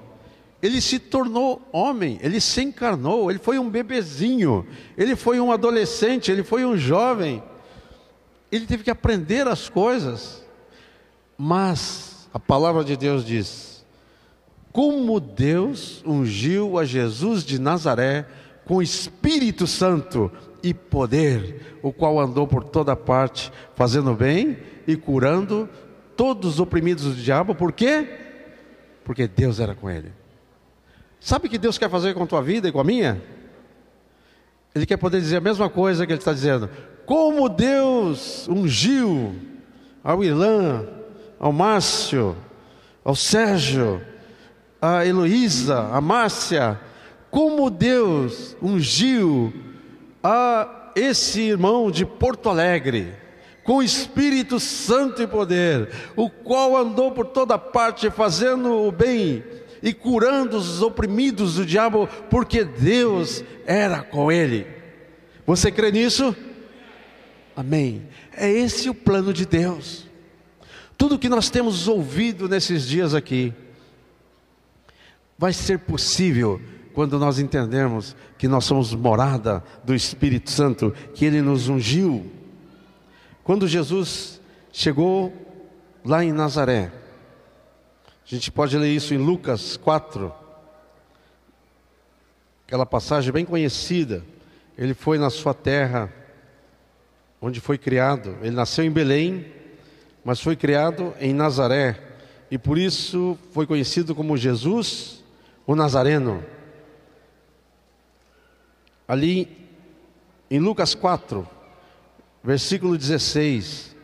Ele se tornou homem, ele se encarnou, ele foi um bebezinho, ele foi um adolescente, ele foi um jovem. Ele teve que aprender as coisas. Mas a palavra de Deus diz: como Deus ungiu a Jesus de Nazaré com Espírito Santo e poder, o qual andou por toda parte, fazendo bem e curando todos os oprimidos do diabo, por quê? Porque Deus era com ele. Sabe o que Deus quer fazer com a tua vida e com a minha? Ele quer poder dizer a mesma coisa que Ele está dizendo. Como Deus ungiu ao Irã, ao Márcio, ao Sérgio, a Heloísa, a Márcia, como Deus ungiu a esse irmão de Porto Alegre, com Espírito Santo e poder, o qual andou por toda parte fazendo o bem e curando os oprimidos do diabo, porque Deus era com ele. Você crê nisso? Amém. É esse o plano de Deus. Tudo que nós temos ouvido nesses dias aqui vai ser possível quando nós entendermos que nós somos morada do Espírito Santo, que ele nos ungiu. Quando Jesus chegou lá em Nazaré, a gente pode ler isso em Lucas 4, aquela passagem bem conhecida. Ele foi na sua terra, onde foi criado. Ele nasceu em Belém, mas foi criado em Nazaré, e por isso foi conhecido como Jesus, o Nazareno. Ali em Lucas 4, versículo 16,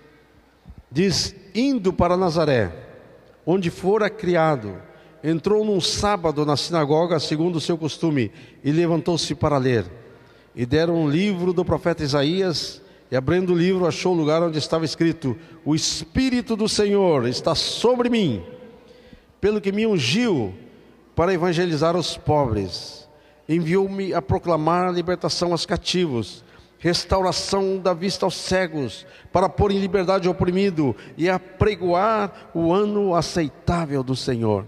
diz: Indo para Nazaré onde fora criado, entrou num sábado na sinagoga, segundo o seu costume, e levantou-se para ler. E deram um livro do profeta Isaías, e abrindo o livro, achou o lugar onde estava escrito: O Espírito do Senhor está sobre mim, pelo que me ungiu para evangelizar os pobres, enviou-me a proclamar a libertação aos cativos restauração da vista aos cegos, para pôr em liberdade o oprimido e apregoar o ano aceitável do Senhor.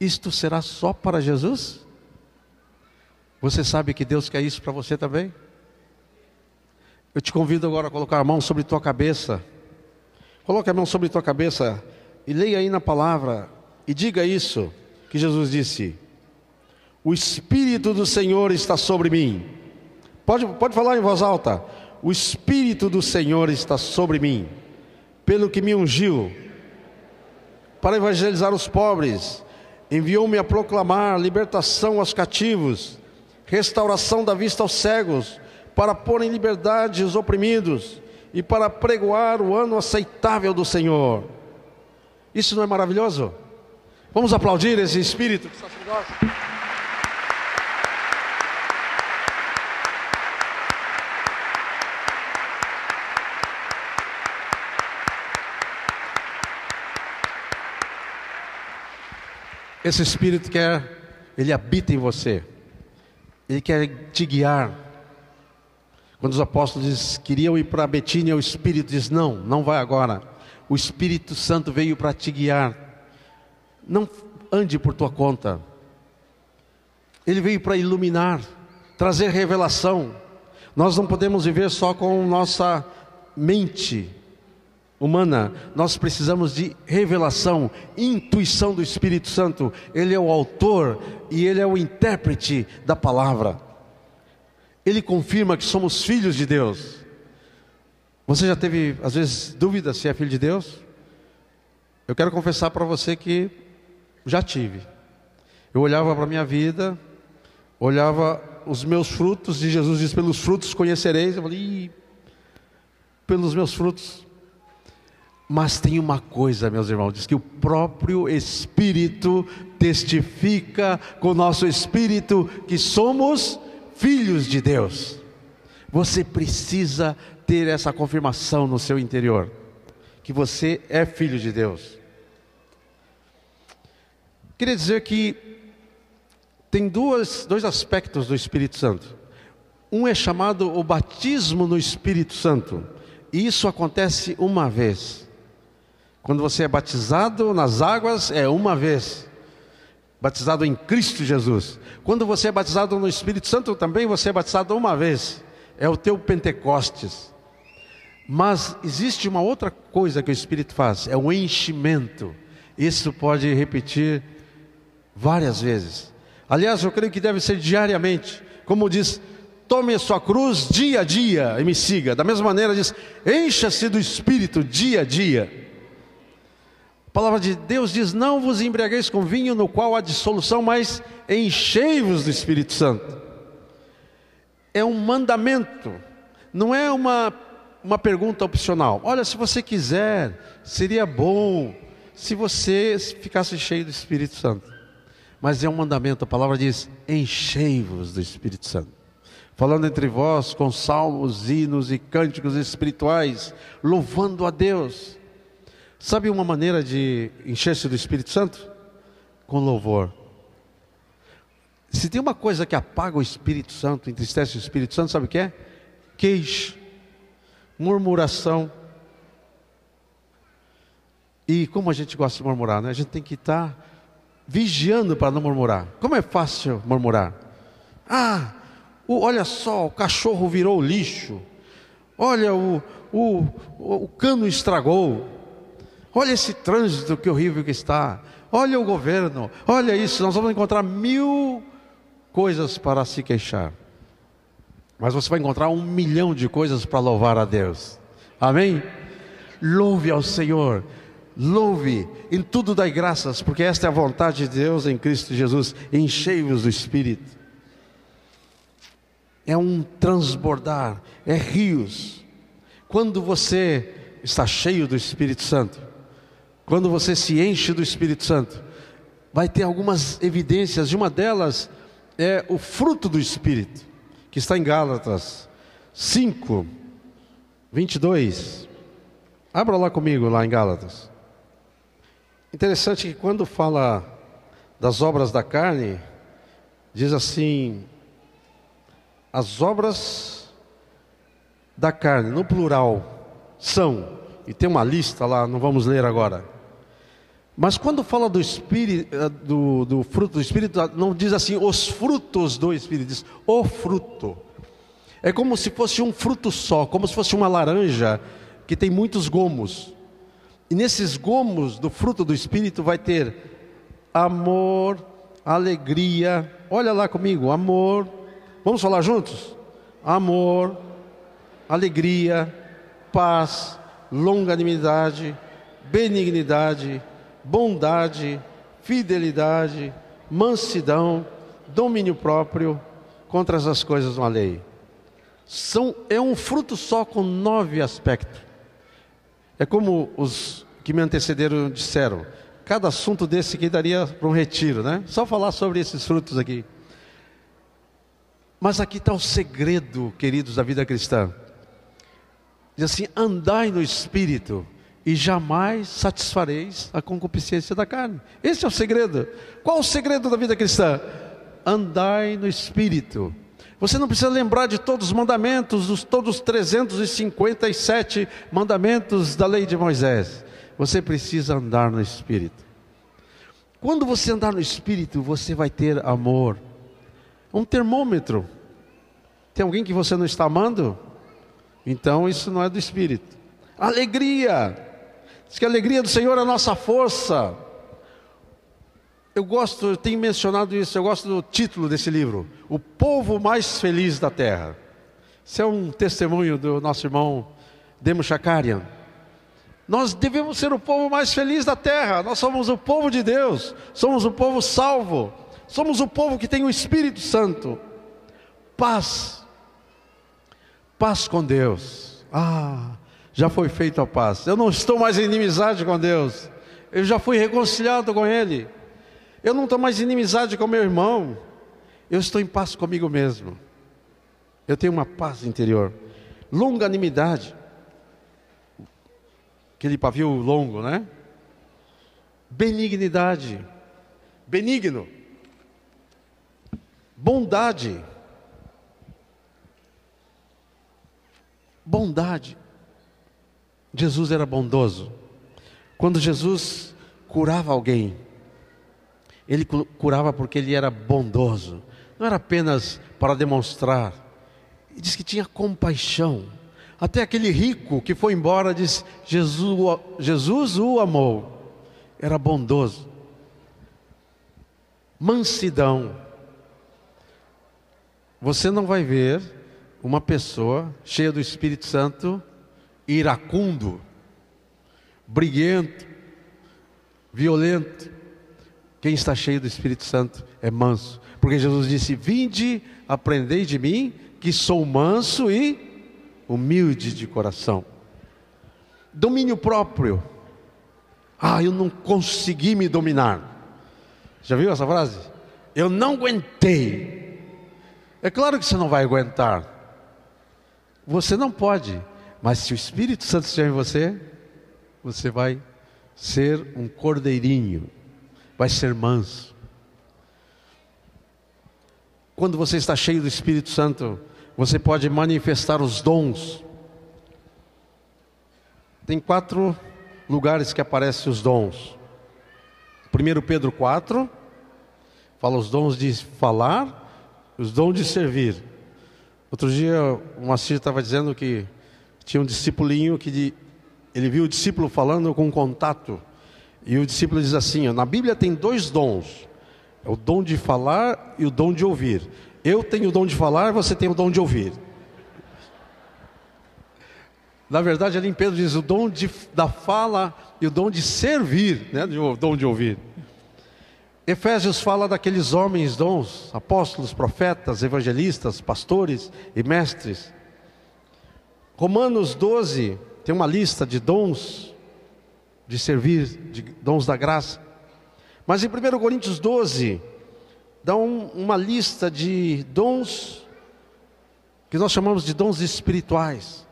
Isto será só para Jesus? Você sabe que Deus quer isso para você também? Eu te convido agora a colocar a mão sobre tua cabeça. Coloque a mão sobre tua cabeça e leia aí na palavra e diga isso que Jesus disse: o Espírito do Senhor está sobre mim. Pode, pode falar em voz alta. O Espírito do Senhor está sobre mim, pelo que me ungiu, para evangelizar os pobres, enviou-me a proclamar libertação aos cativos, restauração da vista aos cegos, para pôr em liberdade os oprimidos e para pregoar o ano aceitável do Senhor. Isso não é maravilhoso? Vamos aplaudir esse Espírito que nós. Esse Espírito quer, ele habita em você, ele quer te guiar. Quando os apóstolos queriam ir para Betínia, o Espírito diz: Não, não vai agora. O Espírito Santo veio para te guiar. Não ande por tua conta. Ele veio para iluminar, trazer revelação. Nós não podemos viver só com nossa mente humana, nós precisamos de revelação, intuição do Espírito Santo. Ele é o autor e ele é o intérprete da palavra. Ele confirma que somos filhos de Deus. Você já teve, às vezes, dúvida se é filho de Deus? Eu quero confessar para você que já tive. Eu olhava para a minha vida, olhava os meus frutos, e Jesus diz: pelos frutos conhecereis. Eu falei, pelos meus frutos. Mas tem uma coisa, meus irmãos, diz que o próprio Espírito testifica com o nosso espírito que somos filhos de Deus. Você precisa ter essa confirmação no seu interior, que você é filho de Deus. Queria dizer que tem duas, dois aspectos do Espírito Santo. Um é chamado o batismo no Espírito Santo, e isso acontece uma vez. Quando você é batizado nas águas, é uma vez. Batizado em Cristo Jesus. Quando você é batizado no Espírito Santo, também você é batizado uma vez. É o teu Pentecostes. Mas existe uma outra coisa que o Espírito faz, é o enchimento. Isso pode repetir várias vezes. Aliás, eu creio que deve ser diariamente. Como diz, tome a sua cruz dia a dia e me siga. Da mesma maneira diz, encha-se do Espírito dia a dia. A palavra de Deus diz: Não vos embriagueis com vinho no qual há dissolução, mas enchei-vos do Espírito Santo. É um mandamento, não é uma, uma pergunta opcional. Olha, se você quiser, seria bom se você ficasse cheio do Espírito Santo. Mas é um mandamento, a palavra diz: enchei-vos do Espírito Santo. Falando entre vós com salmos, hinos e cânticos espirituais, louvando a Deus Sabe uma maneira de encher-se do Espírito Santo? Com louvor. Se tem uma coisa que apaga o Espírito Santo, entristece o Espírito Santo, sabe o que é? Queixa, murmuração. E como a gente gosta de murmurar, né? A gente tem que estar vigiando para não murmurar. Como é fácil murmurar? Ah, o, olha só, o cachorro virou lixo. Olha, o, o, o cano estragou. Olha esse trânsito que horrível que está. Olha o governo. Olha isso. Nós vamos encontrar mil coisas para se queixar. Mas você vai encontrar um milhão de coisas para louvar a Deus. Amém? Louve ao Senhor. Louve, em tudo dai graças, porque esta é a vontade de Deus em Cristo Jesus. Enchei-vos do Espírito. É um transbordar, é rios. Quando você está cheio do Espírito Santo, quando você se enche do Espírito Santo, vai ter algumas evidências, e uma delas é o fruto do Espírito, que está em Gálatas 5, 22. Abra lá comigo, lá em Gálatas. Interessante que quando fala das obras da carne, diz assim: as obras da carne, no plural, são, e tem uma lista lá, não vamos ler agora. Mas quando fala do espírito, eh, do, do, fruto do espírito, não diz assim os frutos do espírito, diz o fruto. É como se fosse um fruto só, como se fosse uma laranja que tem muitos gomos. E nesses gomos do fruto do espírito vai ter amor, alegria. Olha lá comigo, amor. Vamos falar juntos? Amor, alegria, paz, longanimidade, benignidade, bondade, fidelidade, mansidão, domínio próprio, contra essas coisas uma lei. São, é um fruto só com nove aspectos. É como os que me antecederam disseram. Cada assunto desse aqui daria para um retiro, né? Só falar sobre esses frutos aqui. Mas aqui está o segredo, queridos, da vida cristã. Diz assim: andai no espírito e jamais satisfareis a concupiscência da carne. Esse é o segredo. Qual o segredo da vida cristã? Andai no Espírito. Você não precisa lembrar de todos os mandamentos, os todos os 357 mandamentos da lei de Moisés. Você precisa andar no Espírito. Quando você andar no Espírito, você vai ter amor. Um termômetro. Tem alguém que você não está amando? Então isso não é do Espírito. Alegria. Diz que a alegria do Senhor é a nossa força. Eu gosto, eu tenho mencionado isso, eu gosto do título desse livro, O Povo Mais Feliz da Terra. Isso é um testemunho do nosso irmão Demo Chakarian. Nós devemos ser o povo mais feliz da terra, nós somos o povo de Deus, somos o povo salvo, somos o povo que tem o Espírito Santo. Paz, paz com Deus. Ah, já foi feita a paz. Eu não estou mais em inimizade com Deus, eu já fui reconciliado com Ele. Eu não estou mais em inimizade com meu irmão. Eu estou em paz comigo mesmo. Eu tenho uma paz interior. Longanimidade. Aquele pavio longo, né? Benignidade. Benigno. Bondade. Bondade. Jesus era bondoso. Quando Jesus curava alguém, ele curava porque ele era bondoso, não era apenas para demonstrar. Ele diz que tinha compaixão. Até aquele rico que foi embora diz: Jesus, Jesus o amou. Era bondoso. Mansidão. Você não vai ver uma pessoa cheia do Espírito Santo iracundo, briguento, violento. Quem está cheio do Espírito Santo é manso, porque Jesus disse: Vinde, aprendei de mim, que sou manso e humilde de coração. Domínio próprio. Ah, eu não consegui me dominar. Já viu essa frase? Eu não aguentei. É claro que você não vai aguentar. Você não pode, mas se o Espírito Santo estiver em você, você vai ser um cordeirinho vai ser manso. Quando você está cheio do Espírito Santo, você pode manifestar os dons. Tem quatro lugares que aparecem os dons. 1 Pedro 4 fala os dons de falar, os dons de servir. Outro dia o Macir estava dizendo que tinha um discipulinho que ele viu o discípulo falando com contato e o discípulo diz assim: na Bíblia tem dois dons: é o dom de falar e o dom de ouvir. Eu tenho o dom de falar, você tem o dom de ouvir. Na verdade, ali em Pedro diz o dom de, da fala e o dom de servir, né? o dom de ouvir. Efésios fala daqueles homens dons, apóstolos, profetas, evangelistas, pastores e mestres. Romanos 12 tem uma lista de dons de servir, de dons da graça. Mas em 1 Coríntios 12, dá um, uma lista de dons que nós chamamos de dons espirituais,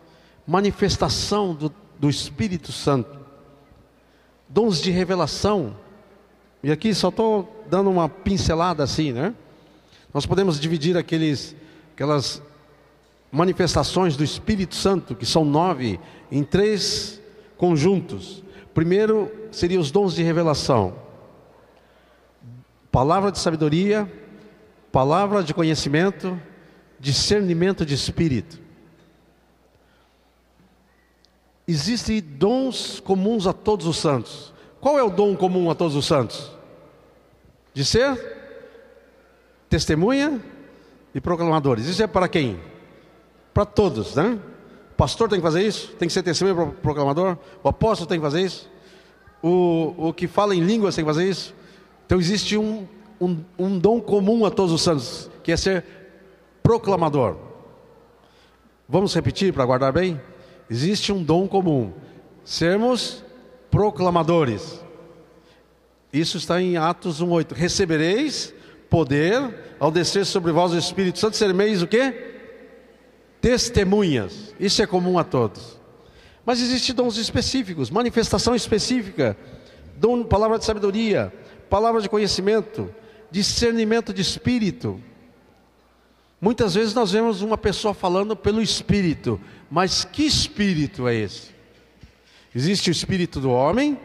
manifestação do, do Espírito Santo, dons de revelação. E aqui só estou dando uma pincelada assim, né? Nós podemos dividir aqueles, aquelas manifestações do Espírito Santo, que são nove, em três conjuntos. Primeiro seria os dons de revelação. Palavra de sabedoria, palavra de conhecimento, discernimento de espírito. Existem dons comuns a todos os santos. Qual é o dom comum a todos os santos? De ser testemunha e proclamadores. Isso é para quem? Para todos, né? pastor tem que fazer isso? Tem que ser testemunho proclamador? O apóstolo tem que fazer isso? O, o que fala em línguas tem que fazer isso? Então existe um, um, um dom comum a todos os santos, que é ser proclamador. Vamos repetir para guardar bem? Existe um dom comum, sermos proclamadores. Isso está em Atos 1:8. Recebereis poder ao descer sobre vós o Espírito Santo, sereis o quê? Testemunhas. Isso é comum a todos. Mas existem dons específicos, manifestação específica, dom, palavra de sabedoria, palavra de conhecimento, discernimento de espírito. Muitas vezes nós vemos uma pessoa falando pelo espírito, mas que espírito é esse? Existe o espírito do homem,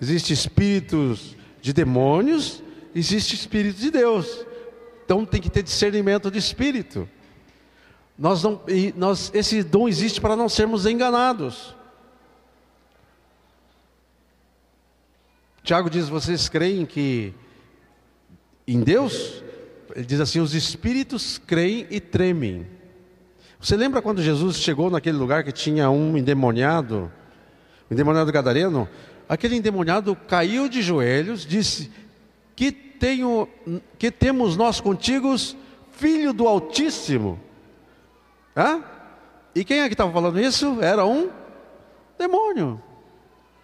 existe espíritos de demônios, existe espírito de Deus. Então tem que ter discernimento de espírito. Nós não, nós, esse dom existe para não sermos enganados. Tiago diz: vocês creem que em Deus? Ele diz assim: os espíritos creem e tremem. Você lembra quando Jesus chegou naquele lugar que tinha um endemoniado, o endemoniado gadareno? Aquele endemoniado caiu de joelhos, disse: Que tenho, que temos nós contigo, filho do Altíssimo. Hã? E quem é que estava falando isso? Era um demônio.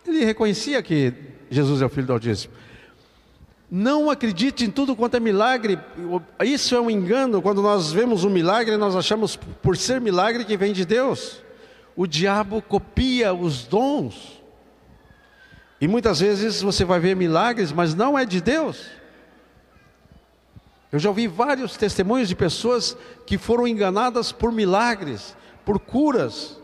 Ele reconhecia que Jesus é o filho do Altíssimo. Não acredite em tudo quanto é milagre. Isso é um engano. Quando nós vemos um milagre, nós achamos por ser milagre que vem de Deus. O diabo copia os dons. E muitas vezes você vai ver milagres, mas não é de Deus. Eu já ouvi vários testemunhos de pessoas que foram enganadas por milagres, por curas.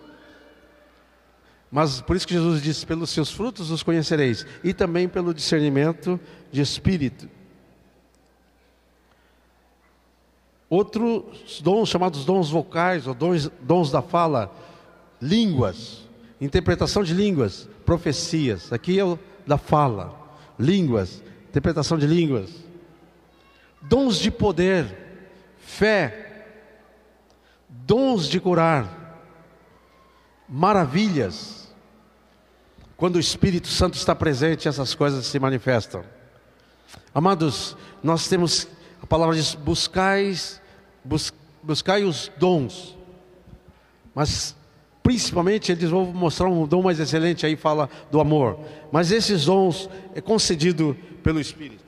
Mas por isso que Jesus disse: pelos seus frutos os conhecereis, e também pelo discernimento de espírito. Outros dons, chamados dons vocais, ou dons, dons da fala, línguas, interpretação de línguas, profecias. Aqui é o da fala, línguas, interpretação de línguas. Dons de poder, fé, dons de curar, maravilhas. Quando o Espírito Santo está presente, essas coisas se manifestam. Amados, nós temos, a palavra diz: buscais, bus, buscai os dons, mas principalmente eles vão mostrar um dom mais excelente, aí fala do amor, mas esses dons é concedido pelo Espírito.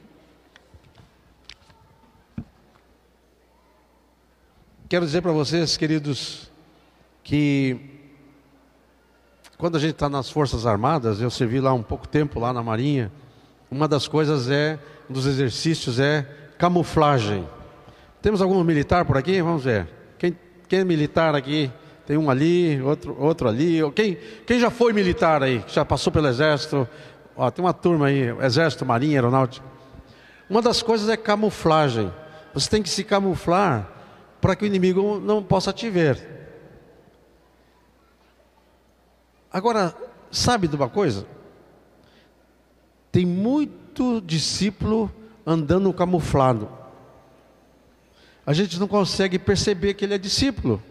Quero dizer para vocês, queridos, que quando a gente está nas Forças Armadas, eu servi lá um pouco tempo, lá na Marinha, uma das coisas é um dos exercícios é camuflagem. Temos algum militar por aqui? Vamos ver. Quem, quem é militar aqui? Tem um ali, outro, outro ali. Quem, quem já foi militar aí? Já passou pelo exército? Ó, tem uma turma aí, exército, marinha, aeronáutica. Uma das coisas é camuflagem. Você tem que se camuflar para que o inimigo não possa te ver. Agora, sabe de uma coisa? Tem muito discípulo andando camuflado. A gente não consegue perceber que ele é discípulo.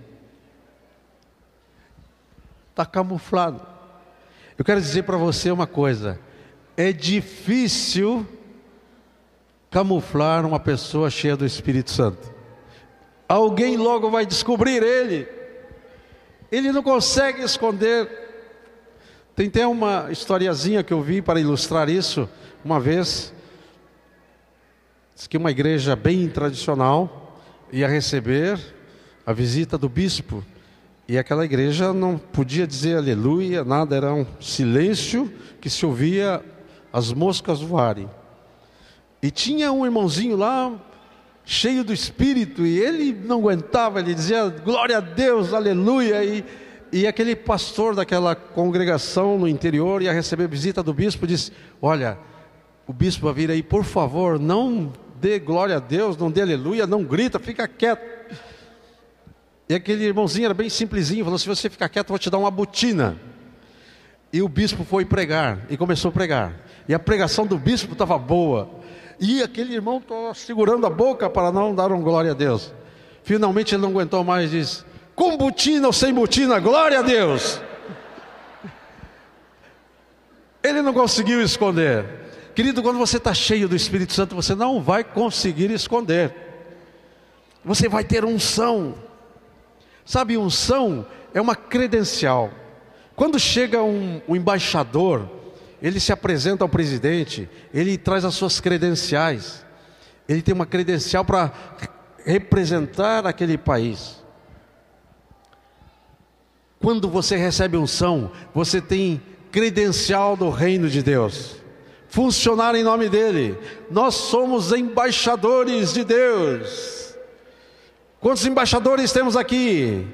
Está camuflado. Eu quero dizer para você uma coisa: é difícil camuflar uma pessoa cheia do Espírito Santo. Alguém logo vai descobrir ele. Ele não consegue esconder. Tem até uma historiazinha que eu vi para ilustrar isso. Uma vez, diz que uma igreja bem tradicional ia receber a visita do bispo. E aquela igreja não podia dizer aleluia, nada, era um silêncio que se ouvia as moscas voarem. E tinha um irmãozinho lá, cheio do espírito, e ele não aguentava, ele dizia glória a Deus, aleluia. E, e aquele pastor daquela congregação no interior ia receber visita do bispo, disse: Olha, o bispo vai vir aí, por favor, não dê glória a Deus, não dê aleluia, não grita, fica quieto. E aquele irmãozinho era bem simplesinho, falou: se você ficar quieto, eu vou te dar uma botina. E o bispo foi pregar, e começou a pregar. E a pregação do bispo estava boa. E aquele irmão estava segurando a boca para não dar um glória a Deus. Finalmente ele não aguentou mais e disse: com botina ou sem botina, glória a Deus. Ele não conseguiu esconder. Querido, quando você está cheio do Espírito Santo, você não vai conseguir esconder. Você vai ter unção. Sabe, unção é uma credencial. Quando chega um, um embaixador, ele se apresenta ao presidente, ele traz as suas credenciais. Ele tem uma credencial para representar aquele país. Quando você recebe unção, você tem credencial do reino de Deus. Funcionar em nome dele. Nós somos embaixadores de Deus. Quantos embaixadores temos aqui?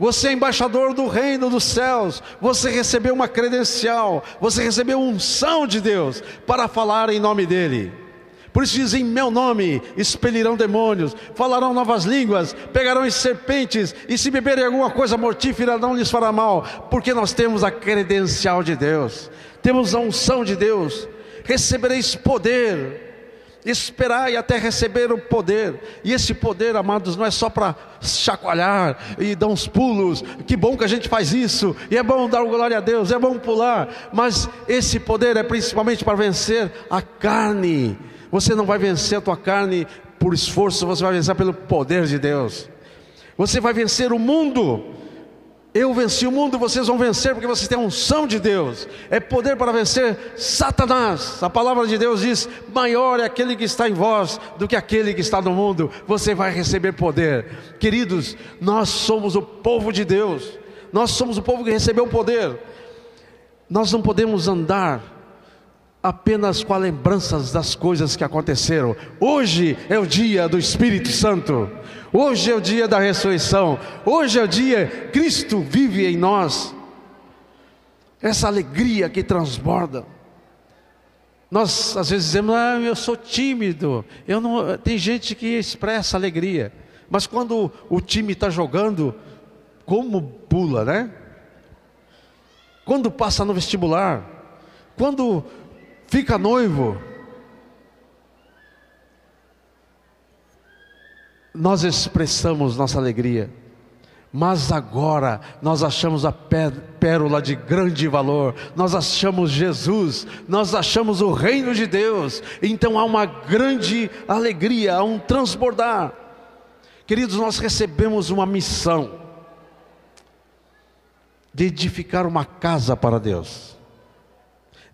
Você é embaixador do reino dos céus. Você recebeu uma credencial. Você recebeu unção de Deus para falar em nome dele. Por isso diz: em meu nome expelirão demônios, falarão novas línguas, pegarão em serpentes, e se beberem alguma coisa mortífera não lhes fará mal, porque nós temos a credencial de Deus, temos a unção de Deus. Recebereis poder esperar e até receber o poder. E esse poder, amados, não é só para chacoalhar e dar uns pulos. Que bom que a gente faz isso. E é bom dar glória a Deus, é bom pular. Mas esse poder é principalmente para vencer a carne. Você não vai vencer a tua carne por esforço, você vai vencer pelo poder de Deus. Você vai vencer o mundo eu venci o mundo, vocês vão vencer porque vocês têm a unção de Deus. É poder para vencer Satanás. A palavra de Deus diz: maior é aquele que está em vós do que aquele que está no mundo. Você vai receber poder. Queridos, nós somos o povo de Deus. Nós somos o povo que recebeu o poder. Nós não podemos andar apenas com as lembranças das coisas que aconteceram. Hoje é o dia do Espírito Santo. Hoje é o dia da ressurreição. Hoje é o dia Cristo vive em nós. Essa alegria que transborda. Nós às vezes dizemos: "Ah, eu sou tímido". Eu não tem gente que expressa alegria, mas quando o time está jogando, como pula, né? Quando passa no vestibular, quando fica noivo, nós expressamos nossa alegria, mas agora nós achamos a pérola de grande valor, nós achamos Jesus, nós achamos o reino de Deus, então há uma grande alegria, há um transbordar. Queridos, nós recebemos uma missão de edificar uma casa para Deus.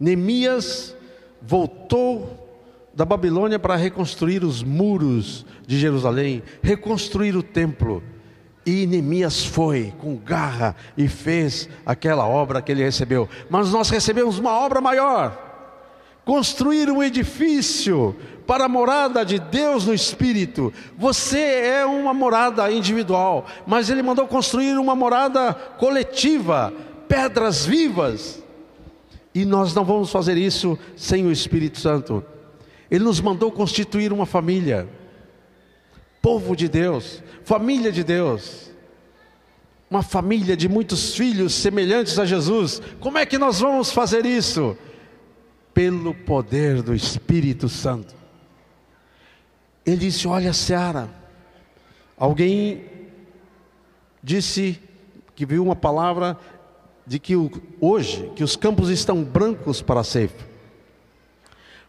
Neemias voltou da Babilônia para reconstruir os muros de Jerusalém, reconstruir o templo. E Neemias foi com garra e fez aquela obra que ele recebeu. Mas nós recebemos uma obra maior: construir um edifício para a morada de Deus no Espírito. Você é uma morada individual, mas ele mandou construir uma morada coletiva, pedras vivas. E nós não vamos fazer isso sem o Espírito Santo. Ele nos mandou constituir uma família, povo de Deus, família de Deus, uma família de muitos filhos semelhantes a Jesus. Como é que nós vamos fazer isso? Pelo poder do Espírito Santo. Ele disse: Olha, Seara, alguém disse que viu uma palavra de que hoje que os campos estão brancos para a ceifa.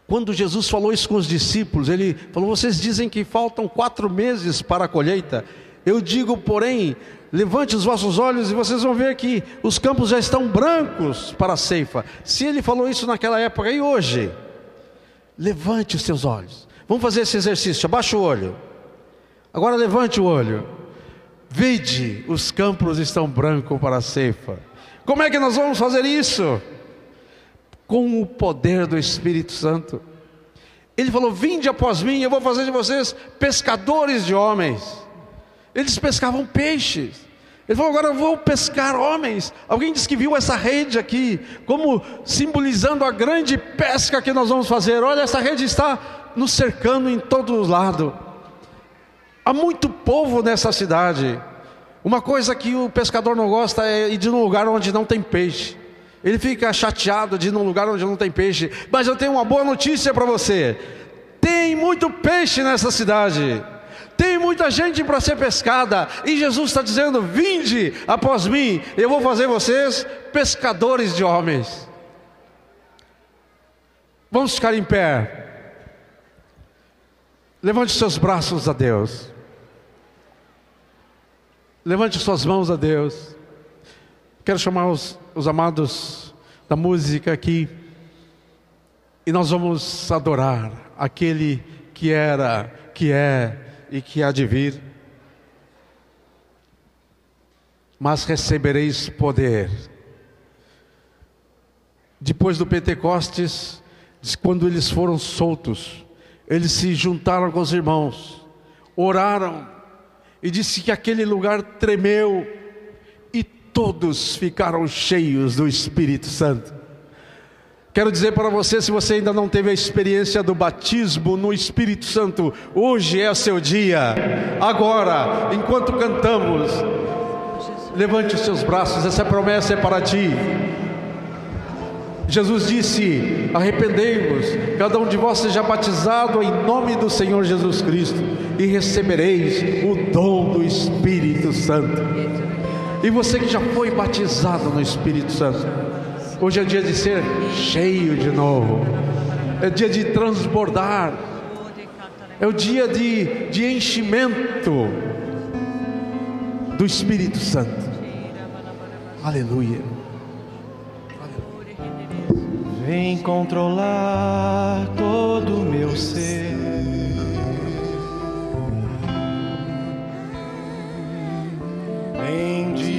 Quando Jesus falou isso com os discípulos, ele falou: Vocês dizem que faltam quatro meses para a colheita. Eu digo, porém, levante os vossos olhos e vocês vão ver que os campos já estão brancos para a ceifa. Se ele falou isso naquela época e hoje, levante os seus olhos. Vamos fazer esse exercício. Abaixa o olho. Agora levante o olho. Vede, os campos estão brancos para a ceifa. Como é que nós vamos fazer isso? Com o poder do Espírito Santo. Ele falou: Vinde após mim, eu vou fazer de vocês pescadores de homens. Eles pescavam peixes. Ele falou: Agora eu vou pescar homens. Alguém disse que viu essa rede aqui, como simbolizando a grande pesca que nós vamos fazer. Olha, essa rede está nos cercando em todo lado. Há muito povo nessa cidade. Uma coisa que o pescador não gosta é ir de um lugar onde não tem peixe. Ele fica chateado de ir num lugar onde não tem peixe. Mas eu tenho uma boa notícia para você: tem muito peixe nessa cidade. Tem muita gente para ser pescada, e Jesus está dizendo: Vinde após mim, eu vou fazer vocês pescadores de homens. Vamos ficar em pé. Levante seus braços a Deus. Levante suas mãos a Deus. Quero chamar os, os amados da música aqui. E nós vamos adorar aquele que era, que é e que há de vir. mas recebereis poder. Depois do Pentecostes, quando eles foram soltos, eles se juntaram com os irmãos, oraram, e disse que aquele lugar tremeu, todos ficaram cheios do Espírito Santo. Quero dizer para você, se você ainda não teve a experiência do batismo no Espírito Santo, hoje é o seu dia. Agora, enquanto cantamos, levante os seus braços, essa promessa é para ti. Jesus disse: Arrependei-vos, cada um de vós seja batizado em nome do Senhor Jesus Cristo, e recebereis o dom do Espírito Santo. E você que já foi batizado no Espírito Santo, Hoje é dia de ser cheio de novo, é dia de transbordar, é o dia de, de enchimento do Espírito Santo. Aleluia. Vem controlar todo o meu ser. Dirigir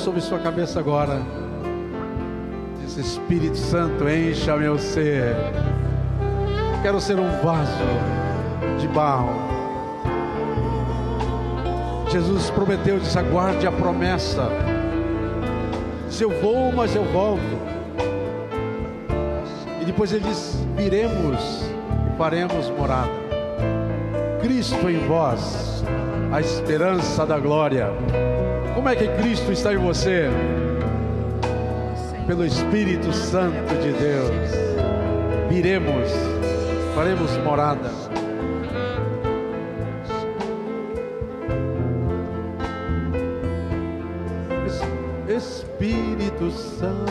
sobre sua cabeça agora. Diz Espírito Santo, encha meu ser. Quero ser um vaso de barro. Jesus prometeu, disse: aguarde a promessa. Se eu vou, mas eu volto. E depois ele diz: viremos e faremos morada. Cristo em vós, a esperança da glória. Como é que Cristo está em você? Pelo Espírito Santo de Deus. Viremos, faremos morada. Es- Espírito Santo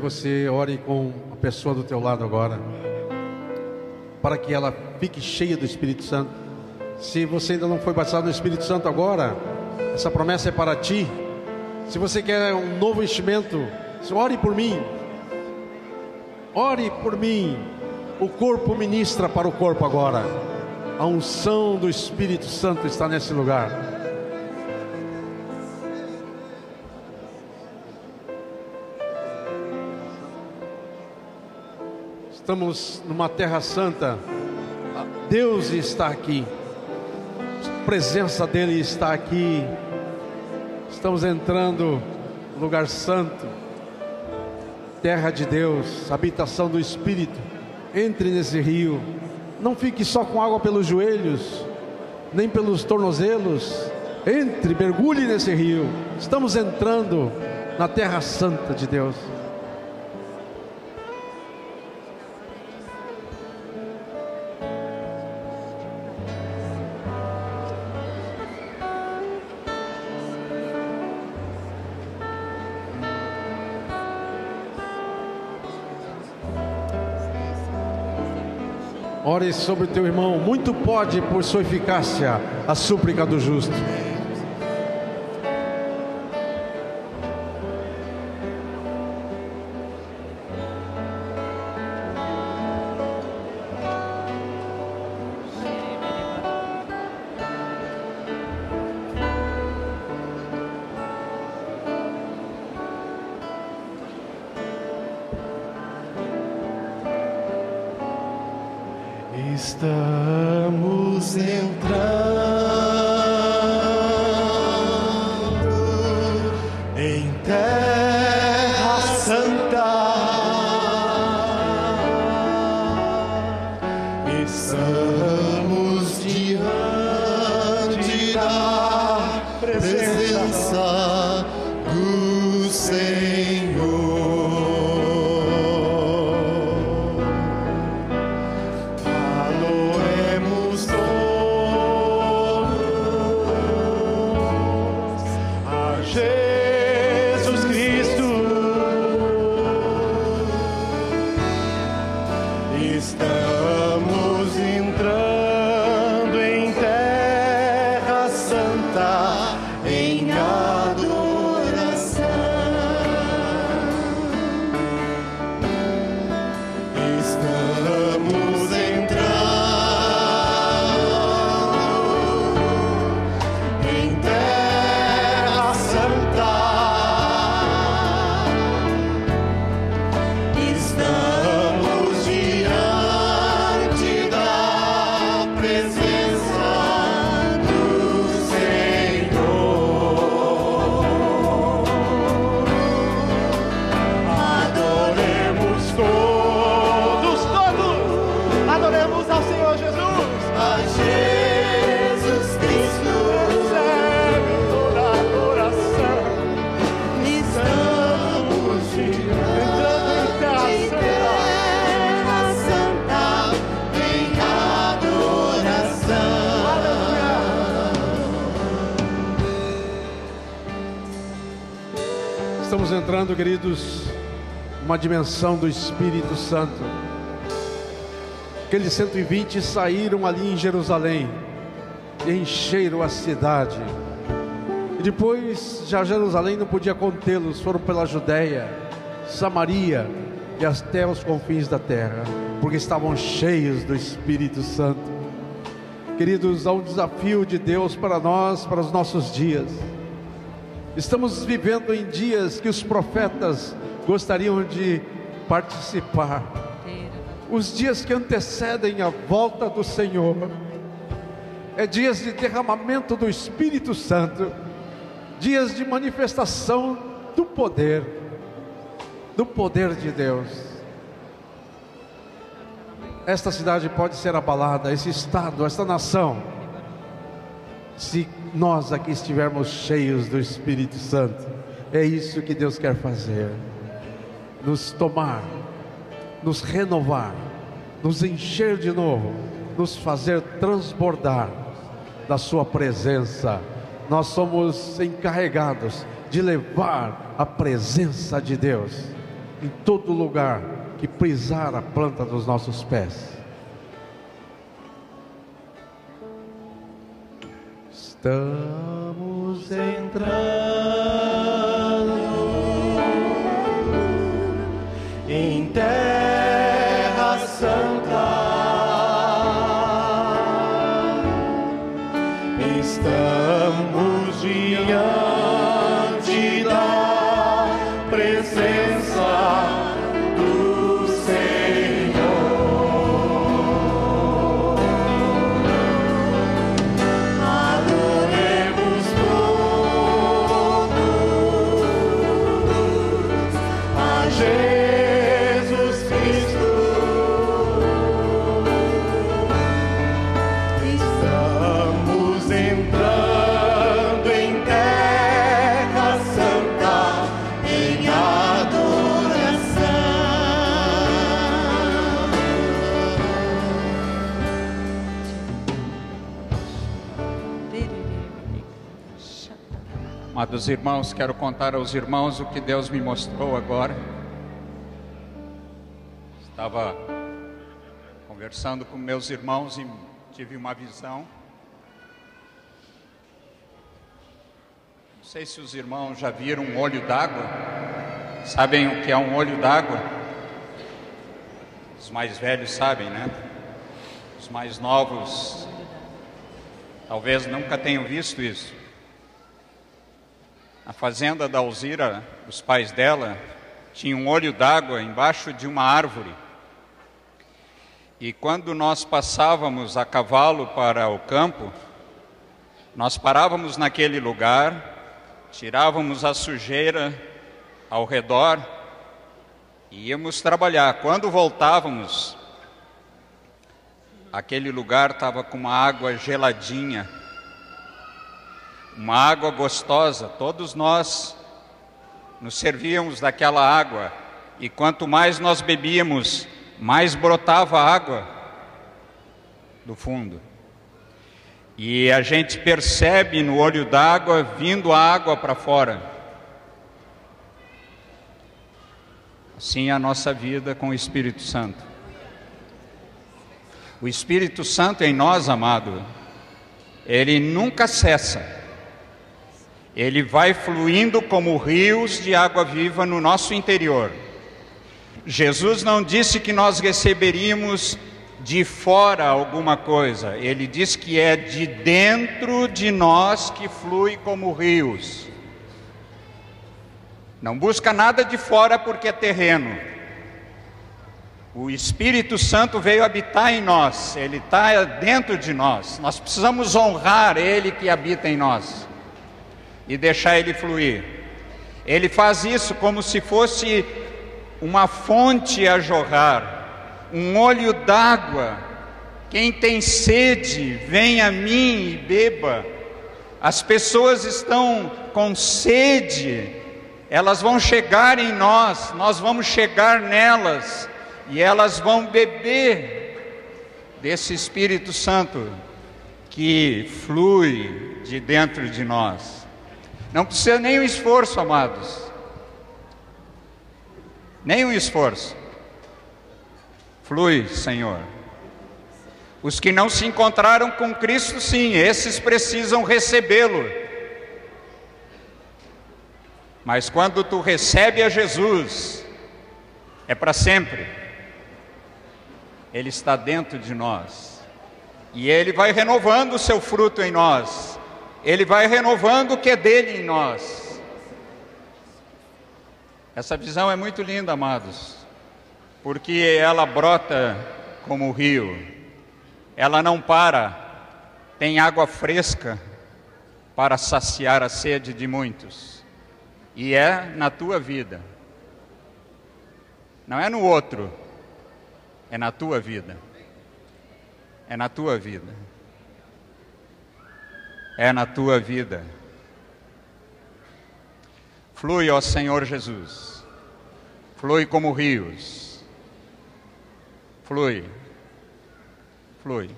você ore com a pessoa do teu lado agora, para que ela fique cheia do Espírito Santo. Se você ainda não foi batizado no Espírito Santo agora, essa promessa é para ti. Se você quer um novo enchimento, ore por mim. Ore por mim. O corpo ministra para o corpo agora. A unção do Espírito Santo está nesse lugar. Estamos numa terra santa. Deus está aqui. A presença dele está aqui. Estamos entrando no lugar santo. Terra de Deus, habitação do Espírito. Entre nesse rio. Não fique só com água pelos joelhos, nem pelos tornozelos. Entre, mergulhe nesse rio. Estamos entrando na terra santa de Deus. Ore sobre teu irmão, muito pode por sua eficácia a súplica do justo. Dimensão do Espírito Santo. Aqueles 120 saíram ali em Jerusalém e encheram a cidade. E depois, já Jerusalém não podia contê-los, foram pela Judéia, Samaria e até os confins da terra, porque estavam cheios do Espírito Santo. Queridos, há um desafio de Deus para nós, para os nossos dias. Estamos vivendo em dias que os profetas gostariam de participar. Os dias que antecedem a volta do Senhor. É dias de derramamento do Espírito Santo, dias de manifestação do poder, do poder de Deus. Esta cidade pode ser abalada, esse estado, esta nação, se nós aqui estivermos cheios do Espírito Santo. É isso que Deus quer fazer: nos tomar, nos renovar, nos encher de novo, nos fazer transbordar da Sua presença. Nós somos encarregados de levar a presença de Deus. em todo lugar que pisar a planta dos nossos pés. Estamos entrando Amados irmãos, quero contar aos irmãos o que Deus me mostrou agora. Estava conversando com meus irmãos e tive uma visão. Não sei se os irmãos já viram um olho d'água. Sabem o que é um olho d'água? Os mais velhos sabem, né? Os mais novos talvez nunca tenham visto isso. Na fazenda da Alzira, os pais dela tinham um olho d'água embaixo de uma árvore. E quando nós passávamos a cavalo para o campo, nós parávamos naquele lugar, tirávamos a sujeira ao redor e íamos trabalhar. Quando voltávamos, aquele lugar estava com uma água geladinha uma água gostosa. Todos nós nos servíamos daquela água e quanto mais nós bebíamos, mais brotava água do fundo. E a gente percebe no olho d'água vindo a água para fora. Assim é a nossa vida com o Espírito Santo. O Espírito Santo em nós, amado, ele nunca cessa. Ele vai fluindo como rios de água viva no nosso interior. Jesus não disse que nós receberíamos de fora alguma coisa, ele diz que é de dentro de nós que flui como rios. Não busca nada de fora porque é terreno. O Espírito Santo veio habitar em nós, ele está dentro de nós. Nós precisamos honrar ele que habita em nós e deixar ele fluir. Ele faz isso como se fosse uma fonte a jorrar, um olho d'água. Quem tem sede, vem a mim e beba. As pessoas estão com sede, elas vão chegar em nós, nós vamos chegar nelas e elas vão beber desse Espírito Santo que flui de dentro de nós. Não precisa nenhum esforço, amados. Nenhum esforço. Flui, Senhor. Os que não se encontraram com Cristo, sim, esses precisam recebê-lo. Mas quando tu recebe a Jesus, é para sempre. Ele está dentro de nós. E ele vai renovando o seu fruto em nós. Ele vai renovando o que é dele em nós. Essa visão é muito linda, amados, porque ela brota como o rio, ela não para, tem água fresca para saciar a sede de muitos, e é na tua vida, não é no outro, é na tua vida, é na tua vida é na tua vida. Flui, ó Senhor Jesus, flui como rios, flui, flui.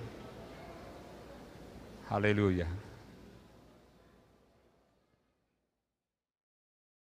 Aleluia.